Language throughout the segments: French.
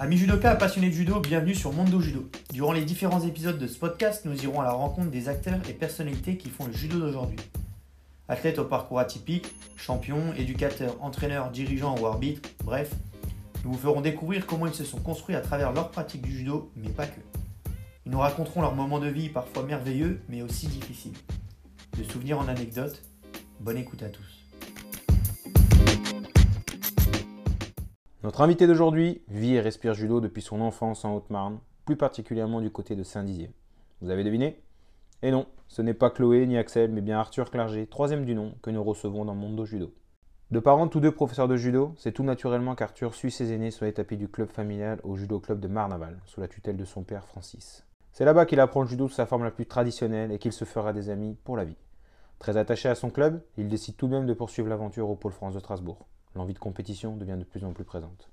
Amis judokas passionnés de judo, bienvenue sur Mondo Judo. Durant les différents épisodes de ce podcast, nous irons à la rencontre des acteurs et personnalités qui font le judo d'aujourd'hui. Athlètes au parcours atypique, champions, éducateurs, entraîneurs, dirigeants ou arbitres, bref, nous vous ferons découvrir comment ils se sont construits à travers leur pratique du judo, mais pas que. Ils nous raconteront leurs moments de vie parfois merveilleux, mais aussi difficiles. De souvenirs en anecdotes, bonne écoute à tous. Notre invité d'aujourd'hui vit et respire judo depuis son enfance en Haute-Marne, plus particulièrement du côté de Saint-Dizier. Vous avez deviné? Et non, ce n'est pas Chloé ni Axel, mais bien Arthur Clerget, troisième du nom, que nous recevons dans Mondo Judo. De parents tous deux professeurs de judo, c'est tout naturellement qu'Arthur suit ses aînés sur les tapis du club familial au judo club de Marnaval, sous la tutelle de son père Francis. C'est là-bas qu'il apprend le judo sous sa forme la plus traditionnelle et qu'il se fera des amis pour la vie. Très attaché à son club, il décide tout de même de poursuivre l'aventure au Pôle France de Strasbourg l'envie de compétition devient de plus en plus présente.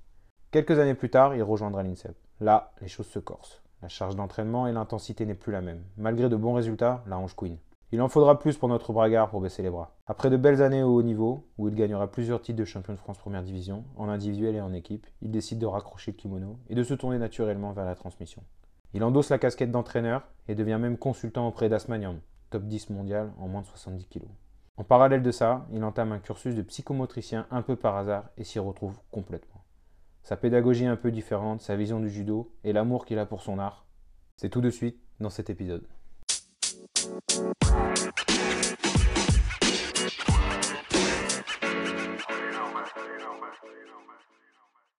Quelques années plus tard, il rejoindra l'INSEP. Là, les choses se corsent. La charge d'entraînement et l'intensité n'est plus la même. Malgré de bons résultats, la hanche queen. Il en faudra plus pour notre bragard pour baisser les bras. Après de belles années au haut niveau, où il gagnera plusieurs titres de champion de France première division, en individuel et en équipe, il décide de raccrocher le kimono et de se tourner naturellement vers la transmission. Il endosse la casquette d'entraîneur et devient même consultant auprès d'Asmanian, top 10 mondial en moins de 70 kg. En parallèle de ça, il entame un cursus de psychomotricien un peu par hasard et s'y retrouve complètement. Sa pédagogie un peu différente, sa vision du judo et l'amour qu'il a pour son art, c'est tout de suite dans cet épisode.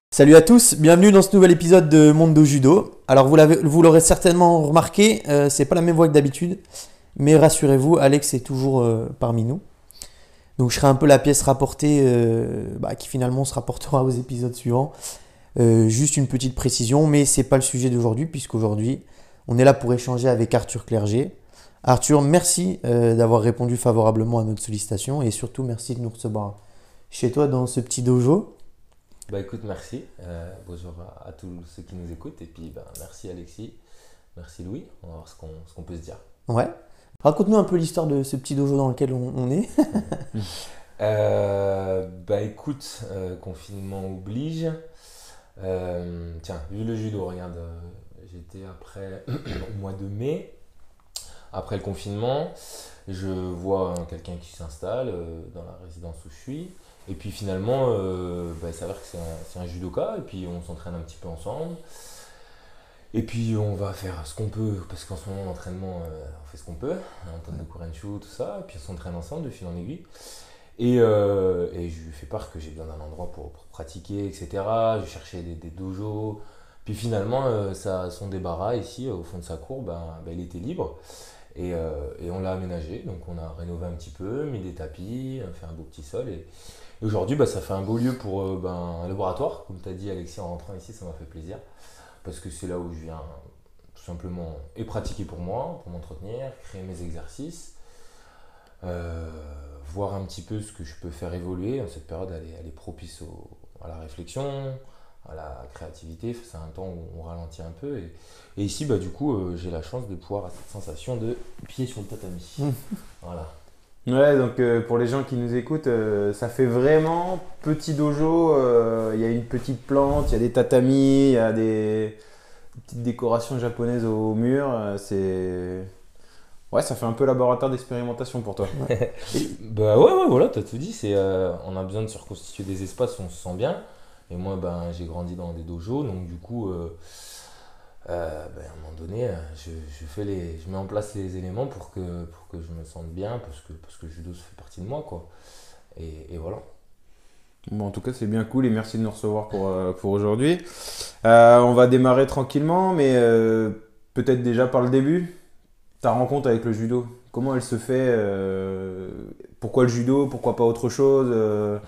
Salut à tous, bienvenue dans ce nouvel épisode de Mondo Judo. Alors vous l'aurez certainement remarqué, euh, c'est pas la même voix que d'habitude. Mais rassurez-vous, Alex est toujours euh, parmi nous. Donc je serai un peu la pièce rapportée euh, bah, qui finalement se rapportera aux épisodes suivants. Euh, juste une petite précision, mais c'est pas le sujet d'aujourd'hui, puisqu'aujourd'hui, on est là pour échanger avec Arthur Clerget. Arthur, merci d'avoir répondu favorablement à notre sollicitation et surtout merci de nous recevoir chez toi dans ce petit dojo. Bah écoute, merci. bonjour à, tous ceux qui nous écoutent et puis bah, merci Alexis, merci Louis. On va voir ce qu'on peut se dire. Ouais. Raconte-nous un peu l'histoire de ce petit dojo dans lequel on, est. Euh, bah écoute, euh, confinement oblige. Euh, tiens, vu le judo, regarde, j'étais après au mois de mai, après le confinement, je vois quelqu'un qui s'installe dans la résidence où je suis. Et puis finalement, bah, il s'avère que c'est un, un, judoka, et puis on s'entraîne un petit peu ensemble. Et puis on va faire ce qu'on peut, parce qu'en ce moment l'entraînement, euh, on fait ce qu'on peut, on tente de Kurenchu, tout ça, et puis on s'entraîne ensemble de fil en aiguille. Et, euh, et, je lui fais part que j'ai besoin d'un endroit pour, pratiquer, etc. Je cherchais des, des dojos. Puis finalement, euh, ça, son débarras ici, au fond de sa cour, ben, ben il était libre. Et, et on l'a aménagé, donc on a rénové un petit peu, mis des tapis, fait un beau petit sol. Et, aujourd'hui, ben, ça fait un beau lieu pour ben, un laboratoire. Comme tu as dit, Alexis, en rentrant ici, ça m'a fait plaisir parce que c'est là où je viens tout simplement et pratiquer pour moi, pour m'entretenir, créer mes exercices, euh, voir un petit peu ce que je peux faire évoluer. Cette période, elle est, propice à la réflexion, à la créativité. C'est un temps où on ralentit un peu. Et, ici, bah, du coup, euh, j'ai la chance de pouvoir avoir cette sensation de pied sur le tatami. voilà. Ouais, donc euh, pour les gens qui nous écoutent, ça fait vraiment petit dojo. Il y a une petite plante, il y a des tatamis, il y a des, petite décoration japonaise au mur. Euh, c'est. Ouais, ça fait un peu laboratoire d'expérimentation pour toi. bah ouais, ouais, voilà, t'as tout dit. C'est, euh, on a besoin de se reconstituer des espaces où on se sent bien. Et moi, ben, j'ai grandi dans des dojos, donc du coup, euh, ben, à un moment donné, je, je, fais les, je mets en place les éléments pour que, pour que je me sente bien, parce que, parce que le judo fait partie de moi, quoi. Et, et voilà. Bon, en tout cas, c'est bien cool et merci de nous recevoir pour, euh, pour aujourd'hui. Euh, on va démarrer tranquillement, mais euh, peut-être déjà par le début. Ta rencontre avec le judo, comment elle se fait Pourquoi le judo Pourquoi pas autre chose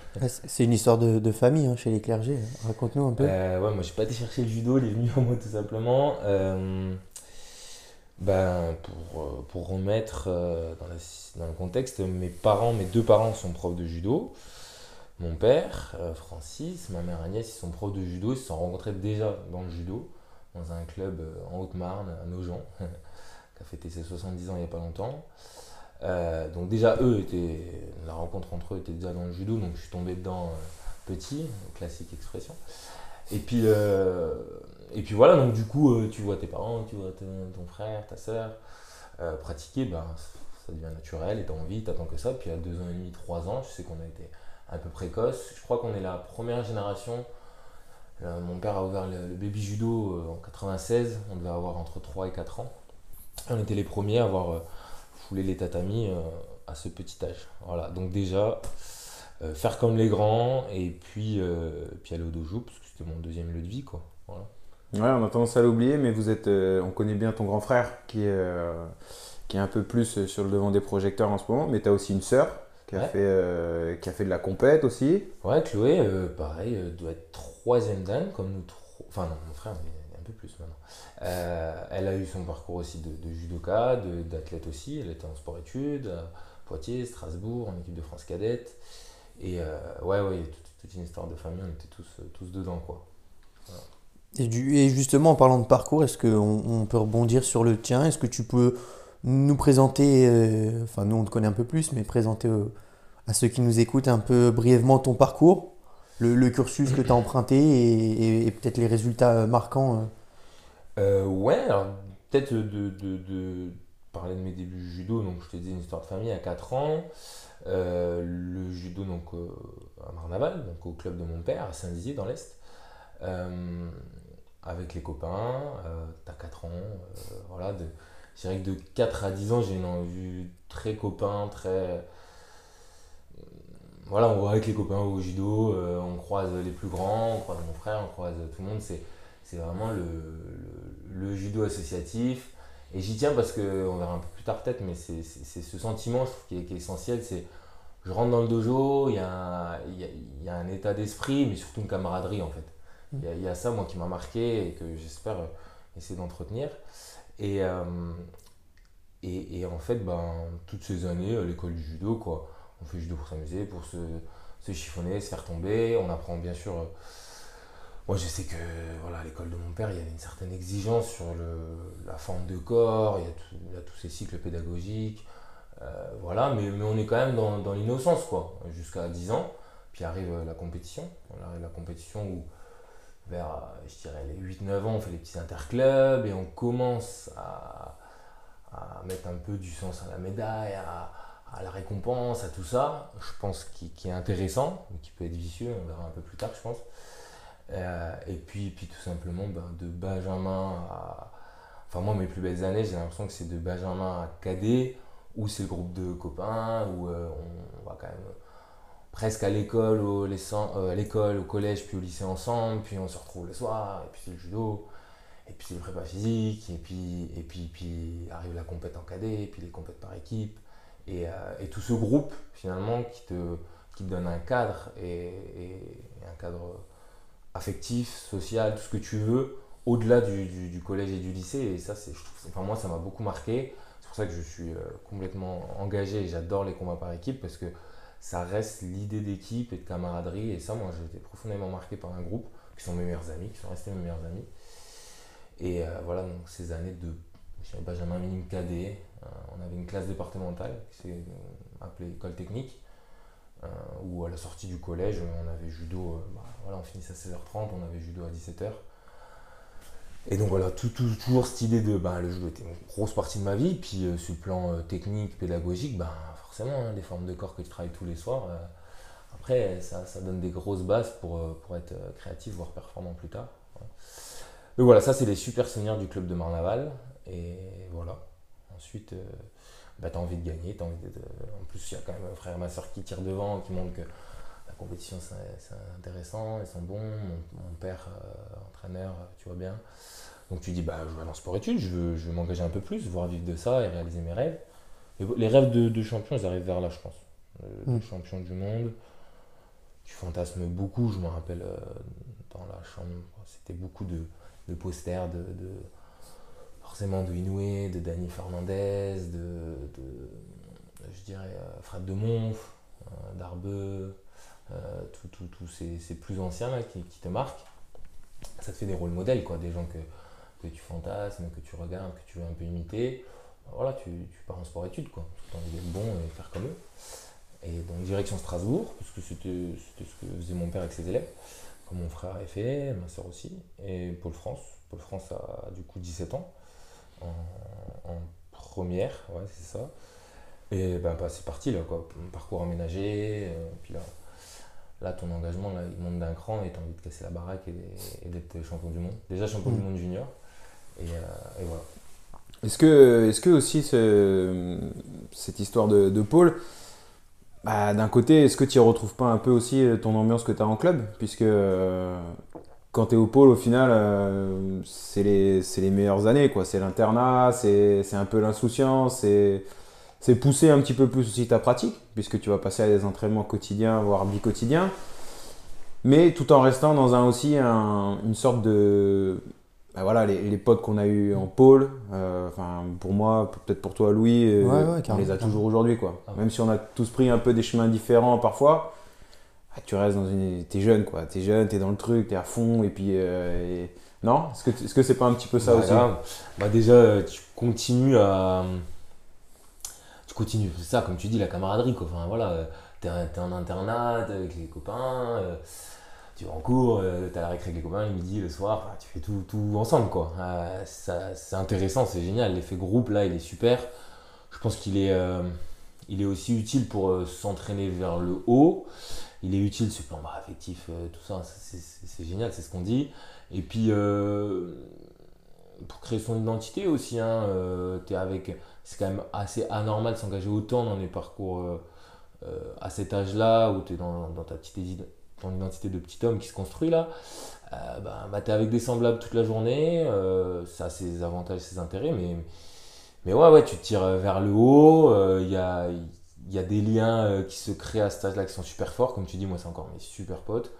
C'est une histoire de, famille hein, chez les clergés. Raconte-nous un peu. ouais, moi, j'ai pas été chercher le judo, il est venu en moi tout simplement. ben, pour, pour remettre dans, dans, le contexte, mes parents, mes deux parents sont profs de judo. Mon père, euh, Francis, ma mère Agnès, ils sont profs de judo, ils se sont rencontrés déjà dans le judo, dans un club euh, en Haute-Marne, à Nogent, qui a fêté ses 70 ans il n'y a pas longtemps. Euh, donc déjà eux étaient, la rencontre entre eux était déjà dans le judo, donc je suis tombé dedans petit, classique expression. Et puis, euh, et puis voilà, donc du coup, euh, tu vois tes parents, tu vois ton, frère, ta soeur euh, pratiquer, ben, ça devient naturel et tu as envie, tu attends que ça. Puis à deux ans et demi, trois ans, je sais qu'on a été un peu précoce. Je crois qu'on est la première génération. Euh, mon père a ouvert le, le baby judo euh, en 96, on devait avoir entre 3 et 4 ans. On était les premiers à avoir euh, foulé les tatamis euh, à ce petit âge. Voilà, donc déjà, euh, faire comme les grands et puis, puis aller au dojo, parce que c'était mon deuxième lieu de vie. Quoi. Voilà. Ouais, on a tendance à l'oublier, mais vous êtes, euh, on connaît bien ton grand frère qui est, euh, qui est un peu plus sur le devant des projecteurs en ce moment, mais tu as aussi une sœur qui, a fait, euh, qui a fait de la compète aussi. Ouais, Chloé, pareil, doit être troisième dan, comme nous trois. Enfin, non, mon frère, il est un peu plus maintenant. Euh, elle a eu son parcours aussi de, de judoka, d'athlète aussi. Elle était en sport-études, à Poitiers, Strasbourg, en équipe de France cadette. Et euh, ouais, ouais, toute, une histoire de famille, on était tous, euh, tous dedans, quoi. Et, justement, en parlant de parcours, est-ce qu'on on peut rebondir sur le tien? Est-ce que tu peux nous présenter, euh, enfin nous on te connaît un peu plus, mais présenter à ceux qui nous écoutent un peu brièvement ton parcours, le, cursus que tu as emprunté et, peut-être les résultats marquants euh. Ouais, alors peut-être de, de- de parler de mes débuts judo. Donc, je te dis une histoire de famille à 4 ans. Euh, le judo donc, euh, à Marnaval, donc au club de mon père, à Saint-Dizier dans l'Est. Euh, avec les copains, t'as 4 ans. voilà, de, je dirais que de 4 à 10 ans, j'ai une envie très copain, très. Voilà, on va avec les copains au judo, on croise les plus grands, on croise mon frère, on croise tout le monde. C'est vraiment le, le, judo associatif. Et j'y tiens parce que, on verra un peu plus tard peut-être, mais c'est ce sentiment je trouve, qui, est, qui est essentiel. C'est je rentre dans le dojo, il y a, un- il y a, il y a un état d'esprit, mais surtout une camaraderie en fait. Il y a, il y a ça, moi, qui m'a marqué et que j'espère euh, essayer d'entretenir. Et, euh, et, et en fait, ben, toutes ces années, à l'école du judo, quoi, on fait judo pour s'amuser, pour se, se chiffonner, se faire tomber. On apprend bien sûr. Moi, je sais que voilà, à l'école de mon père, il y avait une certaine exigence sur le, la forme de corps, il y a, tout- il y a tous ces cycles pédagogiques. euh, voilà, mais, mais on est quand même dans, dans l'innocence, quoi, jusqu'à 10 ans. Puis arrive euh, la compétition. On arrive la compétition où, vers, euh, je dirais, les 8-9 ans, on fait les petits interclubs et on commence à, à mettre un peu du sens à la médaille, à, à la récompense, à tout ça. Je pense qui, qui est intéressant, mais qui peut être vicieux, on verra un peu plus tard, je pense. Euh, et puis, puis tout simplement, ben, de Benjamin à. Enfin, moi, mes plus belles années, j'ai l'impression que c'est de Benjamin à Cadet, où c'est le groupe de copains, où euh, on, va quand même presque à l'école, au, euh, à l'école, au collège, puis au lycée ensemble, puis on se retrouve le soir, et puis c'est le judo, et puis c'est le prépa physique, et puis, et puis, puis arrive la compète en cadet, et puis les compètes par équipe, et, euh, et tout ce groupe, finalement, qui te, qui te donne un cadre, et un cadre affectif, social, tout ce que tu veux, au-delà du, collège et du lycée. Et ça, c'est, enfin, moi, ça m'a beaucoup marqué. C'est pour ça que je suis euh, complètement engagé et j'adore les combats par équipe parce que ça reste l'idée d'équipe et de camaraderie. Et ça, moi, j'ai été profondément marqué par un groupe qui sont mes meilleurs amis, qui sont restés mes meilleurs amis. Et euh, voilà, donc ces années de Benjamin Minime Cadet, euh, on avait une classe départementale qui s'est appelée école technique. Euh, où à la sortie du collège, on avait judo, euh, bah, voilà, on finissait à 16h30, on avait judo à 17h. Et donc voilà, toujours cette idée de bah, le judo était une grosse partie de ma vie, puis euh, sur le plan technique, pédagogique, bah, forcément, hein, des formes de corps que tu travailles tous les soirs, après ça, ça donne des grosses bases pour, pour être créatif, voire performant plus tard. Donc voilà, ça c'est les super souvenirs du club de Marnaval, et voilà. Ensuite, bah, tu as envie de gagner, t'as envie de, en plus il y a quand même un frère et ma soeur qui tirent devant, qui montrent que la compétition c'est intéressant, ils sont bons, mon, mon père euh, entraîneur, euh, tu vois bien. Donc tu dis bah je vais aller en sport études, je veux, je veux m'engager un peu plus, voir vivre de ça et réaliser mes rêves. Et les rêves de, de champion, ils arrivent vers là je pense. Euh, Mm. champion du monde. Tu fantasmes beaucoup, je me rappelle euh, dans la chambre, c'était beaucoup de, de posters de, de- forcément de Inoue, de Dani Fernandez, de, je dirais euh, Fred de Monf, euh, Darbeux, euh, tous ces, plus anciens là, qui, te marquent. Ça te fait des rôles modèles, quoi, des gens que, que tu fantasmes, que tu regardes, que tu veux un peu imiter. Voilà, tu, tu pars en sport-études, quoi. Tu as envie d'être bon et faire comme eux. Et donc direction Strasbourg, parce que c'était ce que faisait mon père avec ses élèves comme mon frère avait fait, ma soeur aussi, et Paul France. Paul France a du coup 17 ans, en, en première, ouais, c'est ça. Et ben, bah, c'est parti, là, quoi. Parcours aménagé, euh, puis là, là, ton engagement, là, il monte d'un cran et tu as envie de casser la baraque et, et d'être champion du monde. Déjà champion Mm. du monde junior, et, euh, et voilà. Est-ce que, est que aussi ce- cette histoire de, de Paul, bah, d'un côté, est-ce que tu y retrouves pas un peu aussi ton ambiance que tu as en club? Puisque euh, quand tu es au pôle, au final, euh, c'est les, meilleures années. quoi. C'est l'internat, c'est un peu l'insouciance, c'est pousser un petit peu plus aussi ta pratique, puisque tu vas passer à des entraînements quotidiens, voire bi-quotidiens. Mais tout en restant dans un, aussi un- une sorte de, bah voilà, les, les potes qu'on a eu en pôle, euh, enfin pour moi, peut-être pour toi Louis, euh, Ouais, ouais, on les a toujours aujourd'hui quoi. Ah. Même si on a tous pris un peu des chemins différents parfois, bah, tu restes dans une, t'es jeune quoi, t'es jeune, t'es dans le truc, t'es à fond et puis euh, et- non, est-ce que est-ce que c'est pas un petit peu ça Bah, aussi? là, bah déjà, tu continues à. Tu continues, c'est ça, comme tu dis, la camaraderie. Quoi. Enfin, voilà, t'es, t'es en internat, t'es avec les copains, euh, tu vas en cours, euh, t'as la récré avec les copains, le midi, le soir, enfin, tu fais tout, tout ensemble. Quoi. Ça, c'est intéressant, c'est génial. L'effet groupe, là, il est super. Je pense qu'il est, il est aussi utile pour s'entraîner vers le haut. Il est utile le plan affectif, euh, tout ça, c'est, génial, c'est ce qu'on dit. Et puis, euh, pour créer son identité aussi, hein, euh, avec, c'est quand même assez anormal de s'engager autant dans des parcours à cet âge-là, où tu es dans, dans ta petite ton identité de petit homme qui se construit là. Bah, bah, tu es avec des semblables toute la journée, ça a ses avantages, ses intérêts, mais, mais ouais, ouais, tu tires vers le haut, il y, a, y a des liens euh, qui se créent à cet âge-là qui sont super forts, comme tu dis, moi c'est encore mes super potes.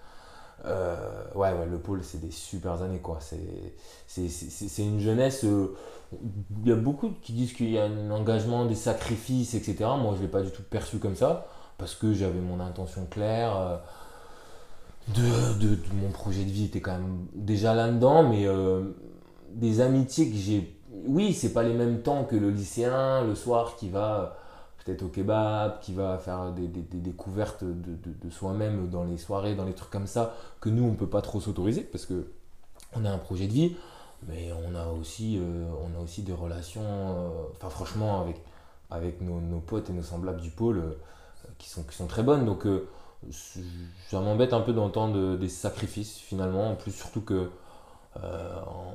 Euh, ouais, ouais, le pôle, c'est des super années, quoi. C'est, une jeunesse. euh, Il y a beaucoup qui disent qu'il y a un engagement, des sacrifices, etc. Moi, je ne l'ai pas du tout perçu comme ça, parce que j'avais mon intention claire. de, de, mon projet de vie était quand même déjà là-dedans, mais des amitiés que j'ai. Oui, c'est pas les mêmes temps que le lycéen, le soir, qui va peut-être au kebab, qui va faire des, découvertes de, soi-même dans les soirées, dans les trucs comme ça, que nous, on peut pas trop s'autoriser, parce que on a un projet de vie, mais on a aussi, euh, on a aussi des relations, euh, enfin franchement, avec, avec nos, potes et nos semblables du pôle, euh, qui, sont, qui sont très bonnes. Donc ça m'embête un peu d'entendre des sacrifices, finalement, en plus surtout que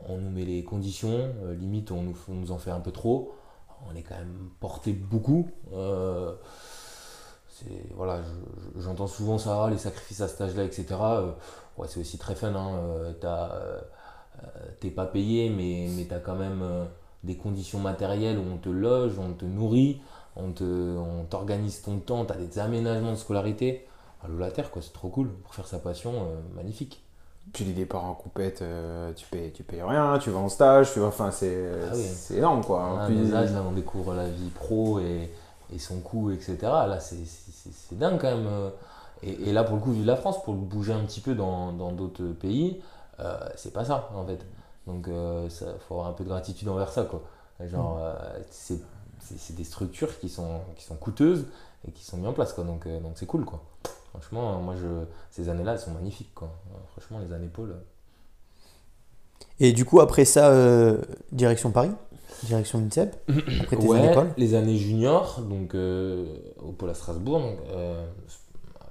on, nous met les conditions, limite on nous, on nous en fait un peu trop. On est quand même porté beaucoup. euh, voilà, je- je- j'entends souvent ça, les sacrifices à cet âge-là, etc. Euh, ouais, c'est aussi très fun. Hein, euh, t'as, t'es pas payé, mais, mais tu as quand même des conditions matérielles où on te loge, on te nourrit, on, te, on t'organise ton temps, tu as des aménagements de scolarité. À la terre, quoi, c'est trop cool. Pour faire sa passion, euh, magnifique. Puis les départs en compète, euh, tu payes, tu payes rien, tu vas en stage, tu vas, enfin c'est, Ah oui. c'est énorme quoi. Puis- âges, là, on découvre la vie pro et, et son coût, etc. Là, c'est, c'est, c'est- c'est dingue quand même. euh. Et, et là, pour le coup, vu de la France, pour bouger un petit peu dans, dans d'autres pays, euh, c'est pas ça, en fait. Donc, il faut avoir un peu de gratitude envers ça, quoi. Genre, euh, c'est, des structures qui sont, qui sont coûteuses et qui sont mises en place, quoi. Donc, donc c'est cool, quoi. Franchement, moi, je, ces années-là, elles sont magnifiques, quoi. Euh, Franchement, les années pôle. Et du coup, après ça, euh, direction Paris, direction l'INSEP, après tes Ouais, années les années juniors, donc euh, au pôle à Strasbourg, donc, euh,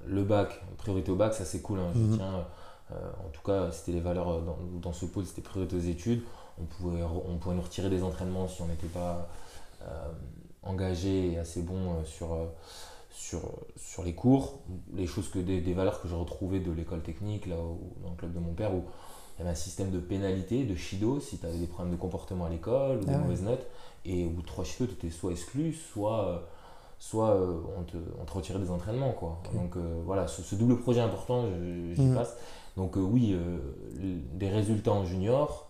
le bac, priorité au bac, ça c'est cool, hein, je Mhm. tiens, euh, en tout cas c'était les valeurs euh, dans, dans ce pôle, c'était priorité aux études, on pouvait, on pouvait nous retirer des entraînements si on n'était pas euh, engagé et assez bon euh, sur, euh, sur, sur les cours, les choses que des, des valeurs que je retrouvais de l'école technique, là où- dans le club de mon père, où il y avait un système de pénalité, de shido, si tu avais des problèmes de comportement à l'école, ou des Ah ouais. mauvaises notes, et où trois shido, tu étais soit exclu, soit, soit euh, on, te, on te retirait des entraînements. Quoi. Donc euh, voilà, ce, ce double projet important, je- j'y Mhm. passe. Donc euh, oui, des résultats en junior,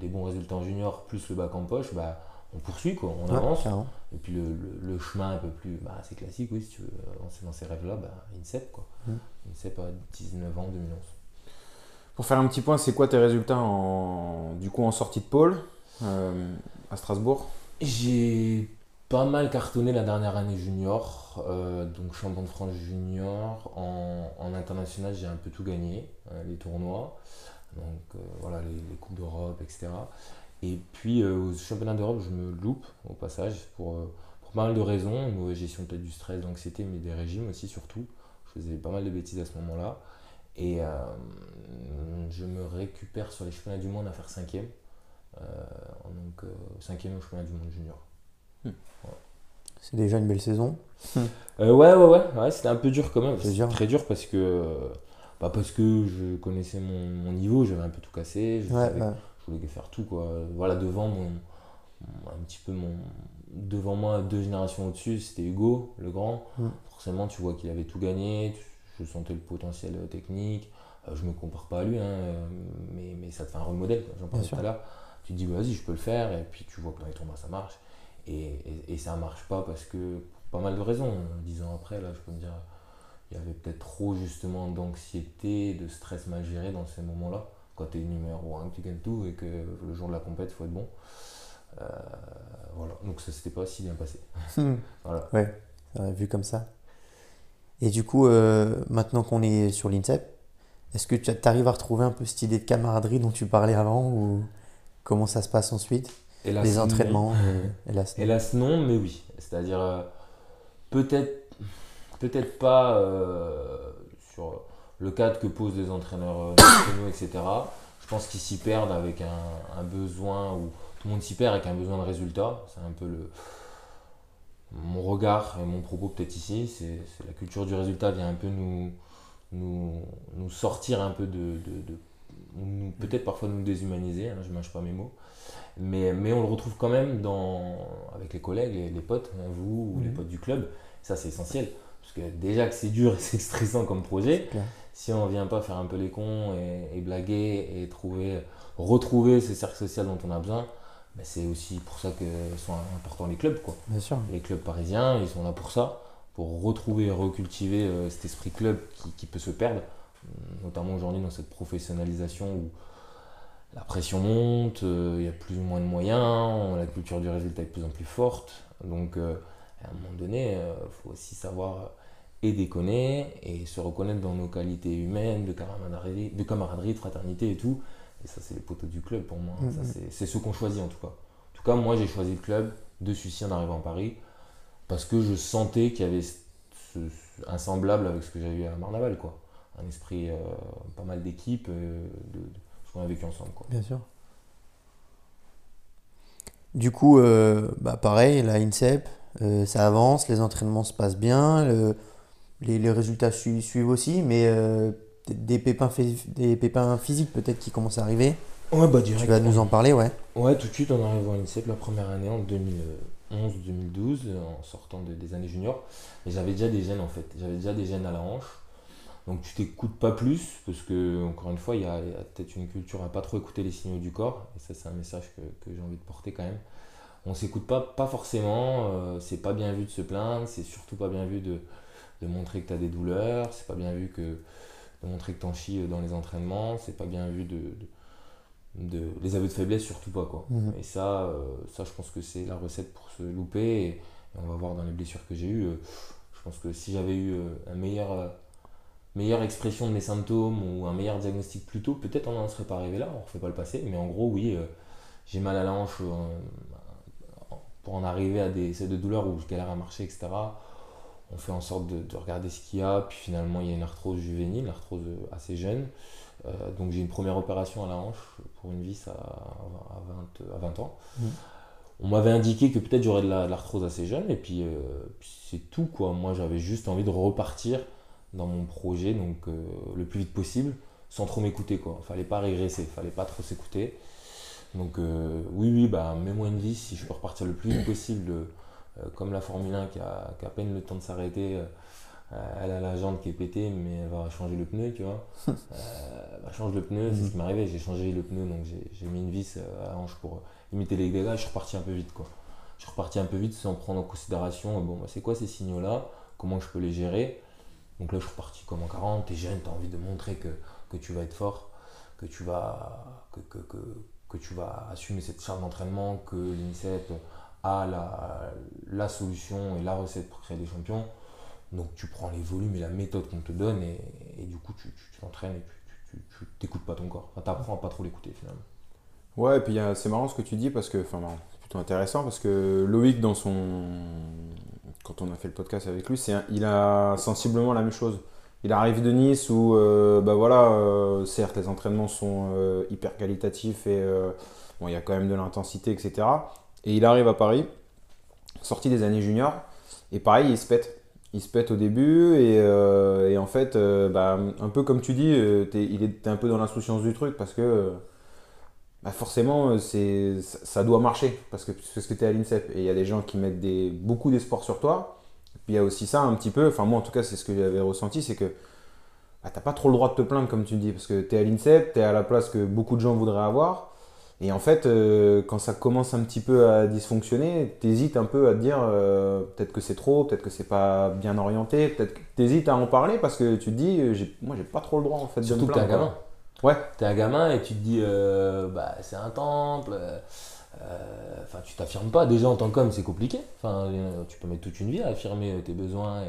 des bons résultats en junior, plus le bac en poche, bah, on poursuit, quoi, on Ouais, avance. Et puis le, le- le chemin un peu plus, bah, c'est classique, oui, si tu veux avancer dans ces rêves-là, bah, INSEP, quoi. Mhm. INSEP à 19 ans, 2011. Pour faire un petit point, c'est quoi tes résultats en, du coup en sortie de pôle euh, à Strasbourg? J'ai pas mal cartonné la dernière année junior, euh, donc champion de France junior. En, en international, j'ai un peu tout gagné, euh, les tournois, donc voilà, les, les Coupes d'Europe, etc. Et puis euh, au championnat d'Europe, je me loupe au passage pour, euh, pour pas mal de raisons, une mauvaise gestion peut-être du stress, de l'anxiété, mais des régimes aussi surtout. Je faisais pas mal de bêtises à ce moment-là. Et euh, je me récupère sur les championnats du monde à faire cinquième. Euh, donc euh, cinquième au championnat du monde junior. C'est déjà une belle saison. Euh, ouais, ouais, ouais, ouais c'était un peu dur quand même. C'était dur. très dur parce que, bah parce que je connaissais mon, mon niveau, j'avais un peu tout cassé, je, Ouais, savais- ouais. je voulais faire tout quoi. Voilà, devant mon, mon- un petit peu mon, devant moi, deux générations au-dessus, c'était Hugo, le grand. Mm. Forcément, tu vois qu'il avait tout gagné, je sentais le potentiel euh, technique. Euh, je me compare pas à lui, hein, euh, mais, mais ça te fait un rôle modèle, j'en parlais tout à l'heure. Tu te dis, vas-y, je peux le faire, et puis tu vois que dans les tournois ça marche. Et, et, et ça marche pas parce que, pour pas mal de raisons, dix ans après, là, je peux me dire, il y avait peut-être trop justement d'anxiété, de stress mal géré dans ces moments-là. Quand tu es numéro 1, que tu gagnes tout et que le jour de la compète, il faut être bon. Euh, voilà, donc ça s'était pas si bien passé. Voilà. Ouais, euh, vu comme ça. Et du coup, euh, maintenant qu'on est sur l'INSEP, est-ce que tu arrives à retrouver un peu cette idée de camaraderie dont tu parlais avant ou comment ça se passe ensuite? Hélas, Les entraînements, euh, hélas. non. Hélas non, mais oui. C'est-à-dire peut-être peut-être pas sur le cadre que posent les entraîneurs euh, nationaux, etc. Je pense qu'ils s'y perdent avec un, un besoin ou tout le monde s'y perd avec un besoin de résultat. C'est un peu le mon regard et mon propos peut-être ici. C'est la culture du résultat vient un peu nous nous, nous sortir un peu de, de- peut-être parfois nous déshumaniser. hein, je mange pas mes mots. Mais, mais on le retrouve quand même dans, avec les collègues, les, les potes, hein, vous ou les Mhm. potes du club. Ça, c'est essentiel. Parce que déjà que c'est dur et c'est stressant comme projet. Si on vient pas faire un peu les cons et, et blaguer et trouver, retrouver ce cercle social dont on a besoin, ben c'est aussi pour ça que sont importants les clubs. Quoi. Bien sûr. Les clubs parisiens, ils sont là pour ça, pour retrouver et recultiver euh, cet esprit club qui, qui peut se perdre, notamment aujourd'hui dans cette professionnalisation où la pression monte, euh, il y a plus ou moins de moyens, la culture du résultat est de plus en plus forte. Donc euh, à un moment donné, il faut aussi savoir et déconner et se reconnaître dans nos qualités humaines, de camaraderie, de, camaraderie, de fraternité et tout. Et ça, c'est les poteaux du club pour moi. Mhm. Ça, c'est- ceux qu'on choisit en tout cas. En tout cas, moi, j'ai choisi le club de Sucy en arrivant à Paris parce que je sentais qu'il y avait ce, ce- un semblable avec ce que j'avais eu à Marnaval, quoi. Un esprit, euh, pas mal d'équipes, euh, de, de ce qu'on a vécu ensemble, quoi. Bien sûr. Du coup, euh, bah pareil, la INSEP, ça avance, les entraînements se passent bien, le- les, les résultats su- suivent aussi, mais euh, des, pépins, des pépins physiques peut-être qui commencent à arriver. Ouais, bah Tu vas nous en parler, ouais. Ouais, tout de suite en arrivant à l'INSEP la première année en 2011-2012, en sortant de- des années juniors. Et j'avais déjà des gènes en fait, j'avais déjà des gènes à la hanche. Donc tu t'écoutes pas plus, parce que encore une fois, il y a, peut-être une culture à pas trop écouter les signaux du corps. Et ça, c'est un message que, que j'ai envie de porter quand même. On s'écoute pas, pas forcément, euh, c'est pas bien vu de se plaindre, c'est surtout pas bien vu de, de montrer que tu as des douleurs, c'est pas bien vu que de montrer que t'en chies dans les entraînements, c'est pas bien vu de, de, de- les aveux de faiblesse surtout pas quoi. Mhm. Et ça, euh, ça je pense que c'est la recette pour se louper et, et on va voir dans les blessures que j'ai eues. euh, je pense que si j'avais eu euh, un meilleur, euh, meilleure expression de mes symptômes ou un meilleur diagnostic plus tôt, peut-être on n'en serait pas arrivé là, on refait pas le passé, mais en gros oui, euh, j'ai mal à la hanche euh, pour en arriver à des de douleur où je galère à marcher, etc. On fait en sorte de, de regarder ce qu'il y a, puis finalement il y a une arthrose juvénile, une arthrose assez jeune. Euh, donc j'ai une première opération à la hanche pour une vis à, à 20, à 20 ans. Mhm. On m'avait indiqué que peut-être j'aurais de la- de l'arthrose assez jeune, et puis, euh, puis c'est tout quoi. Moi j'avais juste envie de repartir dans mon projet donc euh, le plus vite possible, sans trop m'écouter quoi. Fallait pas régresser, fallait pas trop s'écouter. Donc oui oui bah mets-moi une vis si je peux repartir le plus vite possible, comme la Formule 1 qui a, qui a à peine le temps de s'arrêter. euh, euh, elle a la jambe qui est pétée, mais elle va changer le pneu, tu vois. Euh, bah, change le pneu, c'est ce qui m'est arrivé. J'ai changé le pneu, donc j'ai- j'ai mis une vis euh, à hanche pour limiter les dégâts. Je suis reparti un peu vite, quoi. Je suis reparti un peu vite sans prendre en considération, euh, bon, bah, c'est quoi ces signaux-là? Comment je peux les gérer? Donc là, je suis reparti comme en 40. T'es jeune, t'as envie de montrer que, que tu vas être fort, que tu vas, que, que, que, que tu vas assumer cette charge d'entraînement, que l'INSEP a la, solution et la recette pour créer des champions. Donc tu prends les volumes et la méthode qu'on te donne et, du coup tu t'entraînes et tu- t'écoutes pas ton corps. Enfin, t'apprends à pas trop l'écouter finalement. Ouais, et puis c'est marrant ce que tu dis parce que, enfin, c'est plutôt intéressant parce que Loïc, dans son. Quand on a fait le podcast avec lui, un- il a sensiblement la même chose. Il arrive de Nice où, euh, bah voilà, euh, certes, les entraînements sont euh, hyper qualitatifs et bon, il y a quand même de l'intensité, etc. Et il arrive à Paris, sorti des années juniors, et pareil, il se pète. Il se pète au début et, euh, et en fait, euh, bah, un peu comme tu dis, euh, t'es, il est, un peu dans l'insouciance du truc parce que bah forcément, ça, doit marcher parce que, parce que tu es à l'INSEP et il y a des gens qui mettent des, beaucoup d'espoir sur toi. Puis il y a aussi ça un petit peu, enfin moi en tout cas c'est ce que j'avais ressenti, c'est que bah, t'as pas trop le droit de te plaindre comme tu dis parce que tu es à l'INSEP, tu es à la place que beaucoup de gens voudraient avoir. Et en fait, euh, quand ça commence un petit peu à dysfonctionner, t'hésites un peu à te dire euh, peut-être que c'est trop, peut-être que c'est pas bien orienté, peut-être que t'hésites à en parler parce que tu te dis, euh, moi j'ai pas trop le droit en fait Surtout de que me t'es un plaindre. gamin. Ouais, T'es un gamin et tu te dis, euh, bah, c'est un temple. Enfin, tu t'affirmes pas. Déjà, en tant qu'homme, c'est compliqué. Enfin, tu peux mettre toute une vie à affirmer tes besoins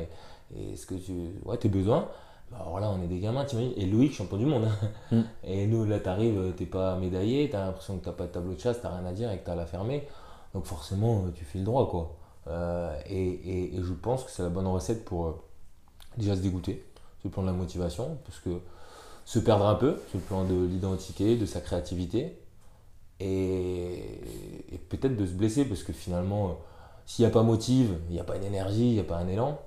et, et ce que tu. Ouais, tes besoins. Bah, alors là, on est des gamins, t'imagines. Et Loïc, champion du monde. hein. Mm. Et nous, là, t'arrives, euh, t'es pas médaillé, t'as l'impression que t'as pas de tableau de chasse, t'as rien à dire et que t'as la fermer. Donc, forcément, euh, tu fais le droit, quoi. Euh, et, et- et je pense que c'est la bonne recette pour euh, déjà se dégoûter, sur le plan de la motivation, parce que se perdre un peu sur le plan de l'identité, de sa créativité, et, et peut-être de se blesser, parce que finalement, euh, s'il n'y a pas motive, il n'y a pas une énergie, il n'y a pas un élan,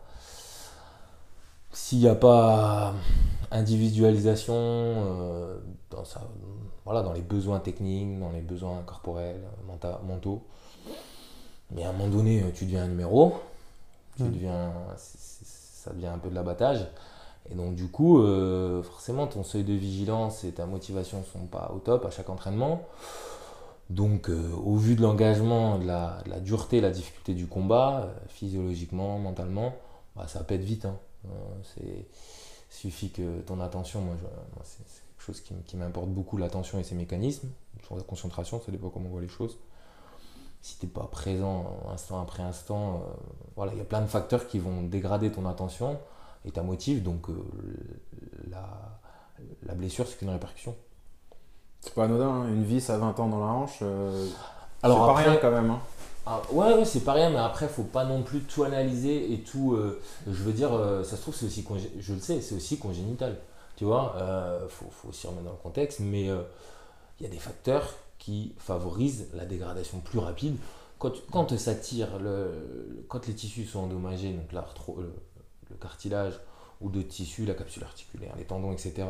s'il n'y a pas individualisation euh, dans, sa, voilà, dans les besoins techniques, dans les besoins corporels, menta- mentaux, mais à un moment donné, tu deviens un numéro, tu Mm. deviens, ça devient un peu de l'abattage. Et donc du coup, euh, forcément, ton seuil de vigilance et ta motivation ne sont pas au top à chaque entraînement. Donc euh, au vu de l'engagement, de la, de la dureté, la difficulté du combat, euh, physiologiquement, mentalement, bah, ça pète vite. Hein. Euh, c'est suffit que ton attention, moi, c'est quelque chose qui, m'importe beaucoup, l'attention et ses mécanismes, sur la concentration, ça dépend comment on voit les choses. Si tu n'es pas présent instant après instant, euh, voilà, il y a plein de facteurs qui vont dégrader ton attention et ta motive, donc euh, la, la blessure, c'est qu'une répercussion. c'est pas anodin, hein, une vis à 20 ans dans la hanche, euh, Alors c'est pas rien quand même. hein. Ah, ouais, c'est pas rien, mais après, faut pas non plus tout analyser et tout. euh, je veux dire, euh, ça se trouve, c'est aussi, je le sais, c'est aussi congénital. Tu vois, euh, faut, faut aussi remettre dans le contexte, mais euh, il y a des facteurs qui favorisent la dégradation plus rapide. Quand, quand ça tire, le, quand les tissus sont endommagés, donc le, cartilage ou de tissus, la capsule articulaire, les tendons, etc.,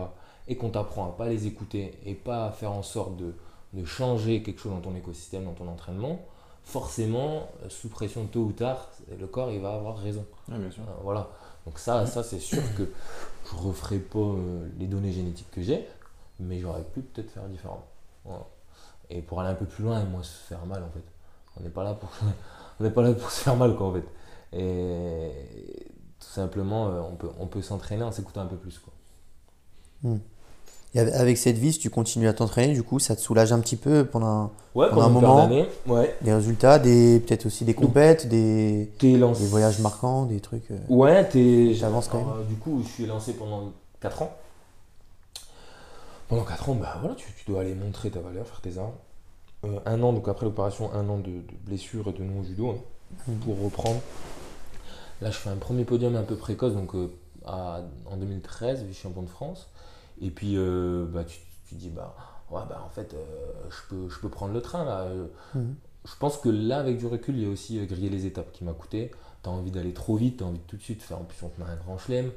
et qu'on t'apprend à pas les écouter et pas à faire en sorte de, de changer quelque chose dans ton écosystème, dans ton entraînement, forcément, euh, sous pression tôt ou tard, le corps il va avoir raison. Ouais, bien sûr. Euh, Voilà. Donc ça, ça c'est sûr que je referai pas euh, les données génétiques que j'ai, mais j'aurais pu peut-être faire différemment. Voilà. Et pour aller un peu plus loin et moins se faire mal en fait. On n'est pas là pour on n'est pas là pour se faire mal quoi en fait. Et tout simplement, euh, on peut, on peut s'entraîner en s'écoutant un peu plus quoi. Et avec- cette vis, tu continues à t'entraîner, du coup, ça te soulage un petit peu pendant Ouais, Pendant un moment. ouais. des résultats, des peut-être aussi des compètes, des, des voyages marquants, des trucs. euh, Ouais, t'es. J'avance quand Alors, Du coup, je suis lancé pendant 4 ans. Pendant 4 ans, bah voilà, tu, tu dois aller montrer ta valeur, faire tes armes. Euh, un an, donc après l'opération, un an de, de blessure et de non-judo hein, Mhm. pour reprendre. Là, je fais un premier podium un peu précoce, donc euh, à- en 2013, vice-champion de France. Et puis, euh, bah, tu, tu dis, bah, ouais, bah, en fait, euh, je, peux, je peux prendre le train là. Euh, Mhm. Je pense que là, avec du recul, il y a aussi euh, griller les étapes qui m'a coûté. T'as envie d'aller trop vite, t'as envie de tout de suite faire. En plus, on te met un grand chelem.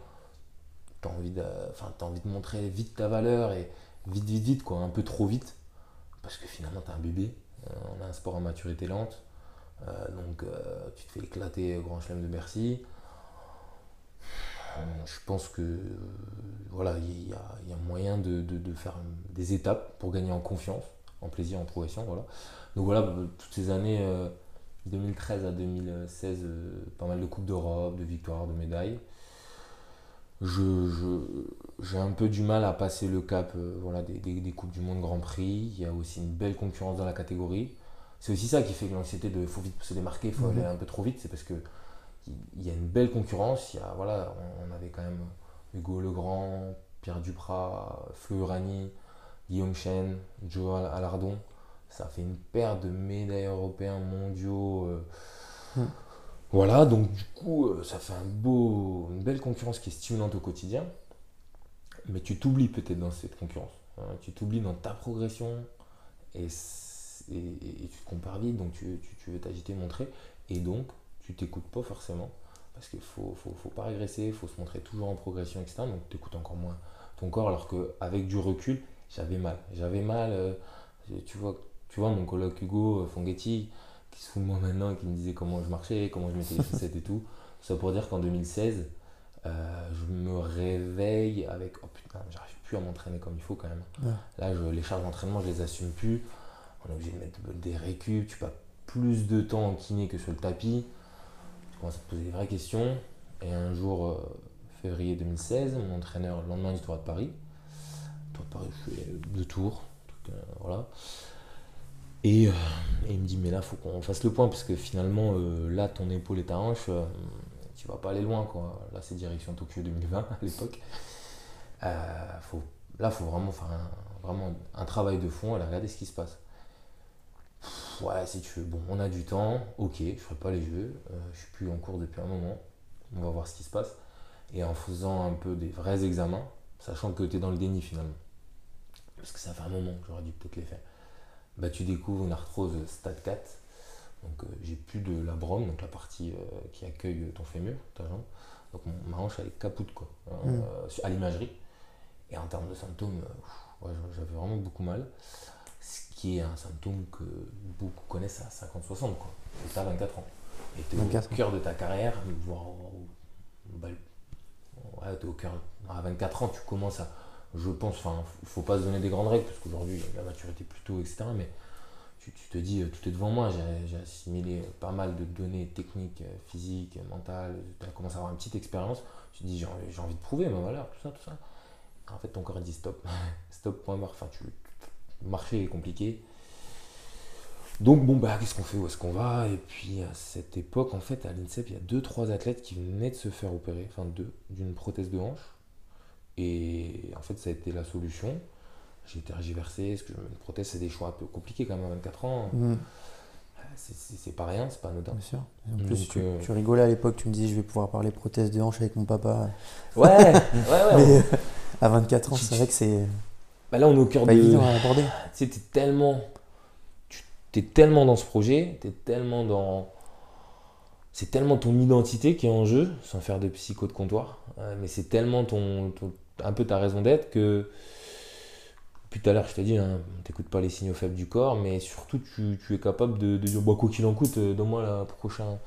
T'as envie, de, t'as envie de montrer vite ta valeur et vite, vite, vite, quoi, un peu trop vite. Parce que finalement, t'es un bébé. On a un sport en maturité lente. Donc, tu te fais éclater au grand chelem de Bercy. Euh, Je pense que euh, voilà, il y y a moyen de, de- de faire des étapes pour gagner en confiance, en plaisir, en progression. Voilà. Donc voilà, euh, toutes ces années, euh, 2013 à 2016, euh, pas mal de Coupes d'Europe, de victoires, de médailles. Je, j'ai un peu du mal à passer le cap voilà, des, des- des Coupes du Monde Grand Prix. Il y a aussi une belle concurrence dans la catégorie. c'est aussi ça qui fait que l'anxiété de faut vite se démarquer, il faut Mhm. aller un peu trop vite, c'est parce que il y a une belle concurrence. Il y a, voilà, on, on avait quand même Hugo Legrand, Pierre Duprat, Flo Urani, Guillaume Chen, Joe Al- Alardon. Ça fait une paire de médailles européens mondiaux. euh, Mhm. Voilà, donc du coup, euh, ça fait un beau, une belle concurrence qui est stimulante au quotidien. Mais tu t'oublies peut-être dans cette concurrence. hein. Tu t'oublies dans ta progression et, et, et- et tu te compares vite, donc tu, tu- tu veux t'agiter, montrer. Et donc, tu t'écoutes pas forcément. Parce qu'il faut, faut, faut pas régresser, il faut se montrer toujours en progression, etc. Donc tu écoutes encore moins ton corps. Alors qu'avec du recul, j'avais mal. J'avais mal. euh, tu, vois, tu vois, mon coloc Hugo euh, Fonghetti, qui se fout de moi maintenant et qui me disait comment je marchais, comment je mettais les chaussettes et tout. Ça pour dire qu'en 2016, euh, je me réveille avec oh putain, j'arrive plus à m'entraîner comme il faut quand même. Ouais. Là, je, les charges d'entraînement, je les assume plus. On est obligé de mettre des récup, tu passes plus de temps en kiné que sur le tapis. Tu commences à poser des vraies questions. Et un jour, euh, février 2016, mon entraîneur, le lendemain du Tour de Paris, Tour de Paris, je fais deux tours, euh, voilà. Et, euh, et il me dit, mais là, faut qu'on fasse le point, parce que finalement, là, ton épaule et ta hanche, tu vas pas aller loin, quoi. Là, c'est direction Tokyo 2020 à l'époque. Euh, faut, là, faut vraiment faire un, vraiment un travail de fond et regarder ce qui se passe. Pff, Ouais, si tu veux, bon, on a du temps, ok, je ferai pas les jeux, euh, je suis plus en cours depuis un moment, on va voir ce qui se passe. Et en faisant un peu des vrais examens, sachant que tu es dans le déni finalement, parce que ça fait un moment que j'aurais dû peut-être les faire, bah, tu découvres une arthrose stade 4, donc euh, j'ai plus de la brome, donc la partie euh, qui accueille ton fémur, ta jambe, donc mon- ma hanche elle est capoute quoi, hein, Mm. euh, à l'imagerie. Et en termes de symptômes, euh, ouais, j'avais vraiment beaucoup mal. Qui est un symptôme que beaucoup connaissent à 50-60, quoi. Et t'as 24 ans. Et t'es 24 au cœur de ta carrière, voire bah, ouais, t'es au cœur. À 24 ans, tu commences à. Je pense, enfin, faut- faut pas se donner des grandes règles, parce qu'aujourd'hui, la maturité plus tôt, etc. Mais tu, tu te dis, euh, tout est devant moi, j'ai assimilé pas mal de données techniques, euh, physiques, mentales, tu commencé à avoir une petite expérience, tu te dis, j'ai envie- de prouver ma valeur, tout ça, tout ça. En fait, ton corps dit stop, stop, point barre. Enfin, tu, marcher est compliqué. Donc, bon, bah, qu'est-ce qu'on fait? Où est-ce qu'on va? Et puis, à cette époque, en fait, à l'INSEP, il y a deux, trois athlètes qui venaient de se faire opérer, enfin, deux, d'une prothèse de hanche. Et en fait, ça a été la solution. J'ai été tergiversé, parce que une prothèse, c'est des choix un peu compliqués quand même à 24 ans. Mhm, C'est- C'est c'est pas rien, c'est pas anodin. bien sûr. Et en Donc, plus, tu, euh, tu rigolais à l'époque, tu me disais je vais pouvoir parler prothèse de hanche avec mon papa. Ouais, ouais, ouais. Mais euh, à 24 ans, c'est vrai que c'est Bah là, on est au cœur pas de. évident à aborder. tu sais, t'es tellement. Tu es tellement dans ce projet, t'es tellement dans. C'est tellement ton identité qui est en jeu, sans faire de psycho de comptoir, euh, mais c'est tellement ton, ton- un peu ta raison d'être que. Puis tout à l'heure, je t'ai dit, hein, t'écoutes pas les signaux faibles du corps, mais surtout, tu, tu es capable de, de dire, bah, quoi qu'il en coûte, euh, donne-moi la prochain,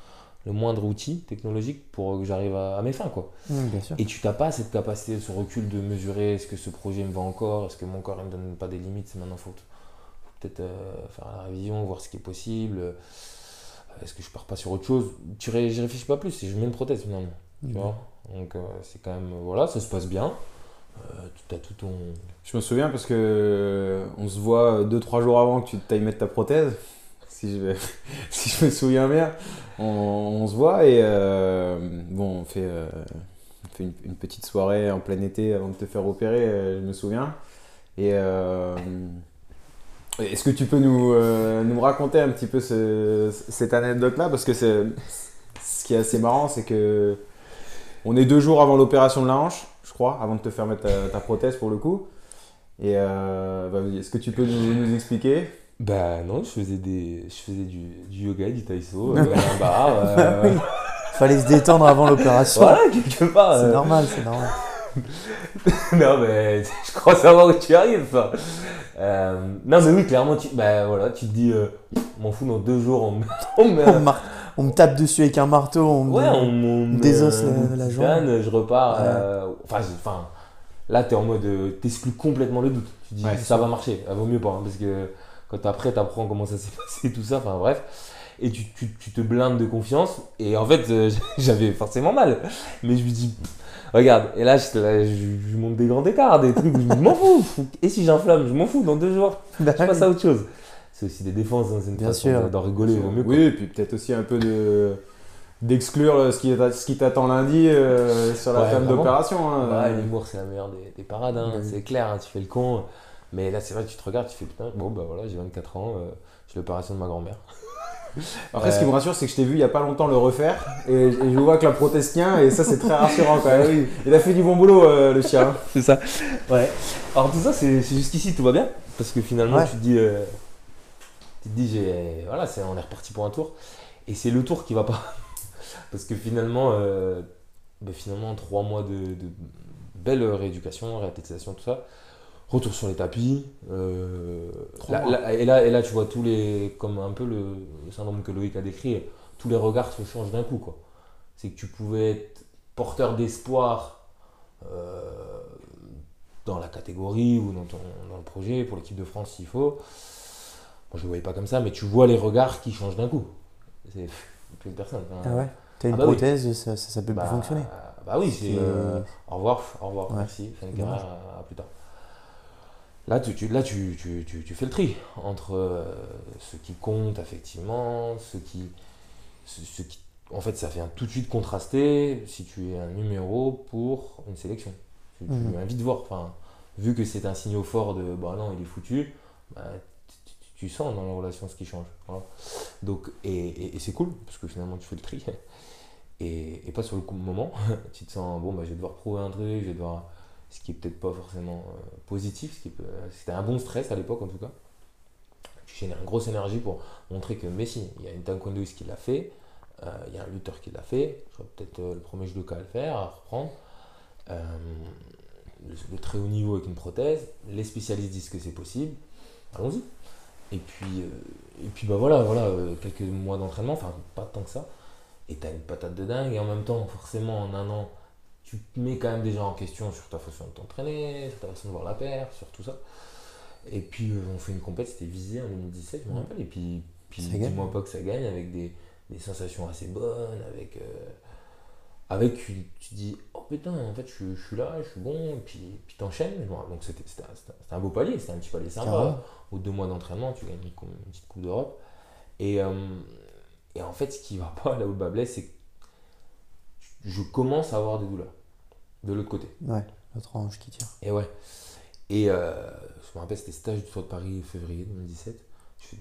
le moindre outil technologique pour que j'arrive à, à mes fins, quoi. Bien sûr. Et tu n'as pas cette capacité, ce recul de mesurer est-ce que ce projet me va encore, est-ce que mon corps ne me donne pas des limites, maintenant il faut, faut peut-être euh, faire la révision, voir ce qui est possible, euh, est-ce que je pars pas sur autre chose? Tu ré- J'y réfléchis pas plus, c'est je mets une prothèse finalement. Tu vois? Donc euh, c'est quand même, voilà, ça se passe bien. Euh, tu as tout ton... Je me souviens parce que on se voit 2-3 jours avant que tu t'ailles mettre ta prothèse. Si je, me souviens bien, on, se voit et euh, bon, on fait, euh, une, petite soirée en plein été avant de te faire opérer, euh, je me souviens. Et est-ce que tu peux nous, raconter un petit peu ce- cette anecdote-là? Parce que ce qui est assez marrant, c'est que on est deux jours avant l'opération de la hanche, je crois, avant de te faire mettre ta, prothèse pour le coup. Et bah, est-ce que tu peux nous expliquer? Bah non, je faisais, des, je faisais du, du yoga, du taïso, euh, un bar. euh, Fallait se détendre avant l'opération. voilà, quelque part. C'est euh, normal, c'est normal. non, mais je crois savoir où tu arrives. enfin. Euh, non, mais oui, clairement, tu, bah, voilà, tu te dis, euh, m'en fous, dans deux jours, on me, on me, On, me mar- on me tape dessus avec un marteau. On me- ouais, me- désosse la- la jambe. je repars. Enfin, enfin, là, t'es en mode, t'exclus complètement le doute. Tu dis, Ouais, ça va marcher, ça vaut mieux pas, hein, parce que quand après, t'apprends comment ça s'est passé, tout ça, enfin, bref. Et tu, tu, tu te blindes de confiance, et en fait, euh, j'avais forcément mal. Mais je me dis, regarde, et là, je, là, je, je monte des grands écarts, des trucs où je me dis, m'en fous. Et si j'inflamme, je m'en fous, dans deux jours, Bah je passe à autre chose. c'est aussi des défenses, hein, c'est une Bien façon d'en rigoler au mieux. quoi. Oui, et puis peut-être aussi un peu de d'exclure ce qui, ce qui t'attend lundi euh, sur la Ouais, table d'opération. hein. Bah, l'humour, c'est la meilleure des, des parades, hein, Oui. c'est clair, hein, tu fais le con. Mais là, c'est vrai que tu te regardes, tu fais putain, bon, bah voilà, j'ai 24 ans, euh, j'ai l'opération de ma grand-mère. Après, ce qui Euh, me rassure, c'est que je t'ai vu il y a pas longtemps le refaire et, et je vois que la prothèse tient et ça, c'est très rassurant quand même. Il a fait du bon boulot, euh, le chien. C'est ça. Ouais. Alors tout ça, c'est jusqu'ici, tout va bien. Parce que finalement, Ouais. tu te dis, euh, tu te dis, j'ai, voilà, on est reparti pour un tour. Et c'est le tour qui va pas. Parce que finalement, euh, ben, finalement, trois mois de, de belle rééducation, réathlétisation, tout ça. Retour sur les tapis. euh, là- là- et, là, et là, tu vois tous les, comme un peu le, syndrome que Loïc a décrit, tous les regards se changent d'un coup. C'est que tu pouvais être porteur d'espoir euh, dans la catégorie ou dans, ton, dans le projet, pour l'équipe de France s'il faut. Moi, je ne le voyais pas comme ça, mais tu vois les regards qui changent d'un coup. C'est plus personne. Enfin, Ah ouais T'as une Ah bah oui. prothèse, ça, ça, ça peut bah, plus fonctionner. Bah oui, c'est. Euh, au revoir, au revoir, Ouais. merci, à, à plus tard. Là, tu, tu- là tu, tu, tu, tu fais le tri entre euh, ce qui compte, effectivement, ce qui, ce, ce qui. En fait, ça vient tout de suite contraster si tu es un numéro pour une sélection. Tu, viens vite voir. Enfin, vu que c'est un signal fort de bah non, il est foutu, bah, tu, sens dans la relation ce qui change. Voilà. Donc, et, et- et c'est cool, parce que finalement, tu fais le tri. Et, et pas sur le coup moment. tu te sens, bon, bah, je vais devoir prouver un truc, je vais devoir. Ce qui est peut-être pas forcément euh, positif, peut- c'était un bon stress à l'époque en tout cas. Tu génères une grosse énergie pour montrer que Messi, il y a une taekwondoïste qui l'a fait, euh, il y a un lutteur qui l'a fait, je serai peut-être euh, le premier judoka à le faire, à reprendre. Euh, le, très haut niveau avec une prothèse, les spécialistes disent que c'est possible, allons-y. Et puis, euh, et puis bah voilà, voilà euh, quelques mois d'entraînement, enfin pas tant que ça, et t'as une patate de dingue, et en même temps, forcément, en un an, tu te mets quand même déjà en question sur ta façon de t'entraîner, sur ta façon de voir la paire, sur tout ça. Et puis euh, on fait une compète, c'était visé en 2017, je me rappelle, et puis, puis dis-moi pas que ça gagne avec des, des sensations assez bonnes, avec, euh, avec tu te dis, oh putain, en fait je, suis- je suis là, je suis bon, et puis, puis t'enchaînes. Donc c'était un, un- beau palier, c'était un petit palier sympa. Aux deux mois d'entraînement, tu gagnes une petite Coupe d'Europe. Et, euh, et en fait, ce qui va pas là où le bas blesse, c'est que je commence à avoir des douleurs de l'autre côté. Ouais, l'autre hanche qui tire. Et ouais. Et euh, je me rappelle, c'était stage du Tour de Paris février 2017. Je fais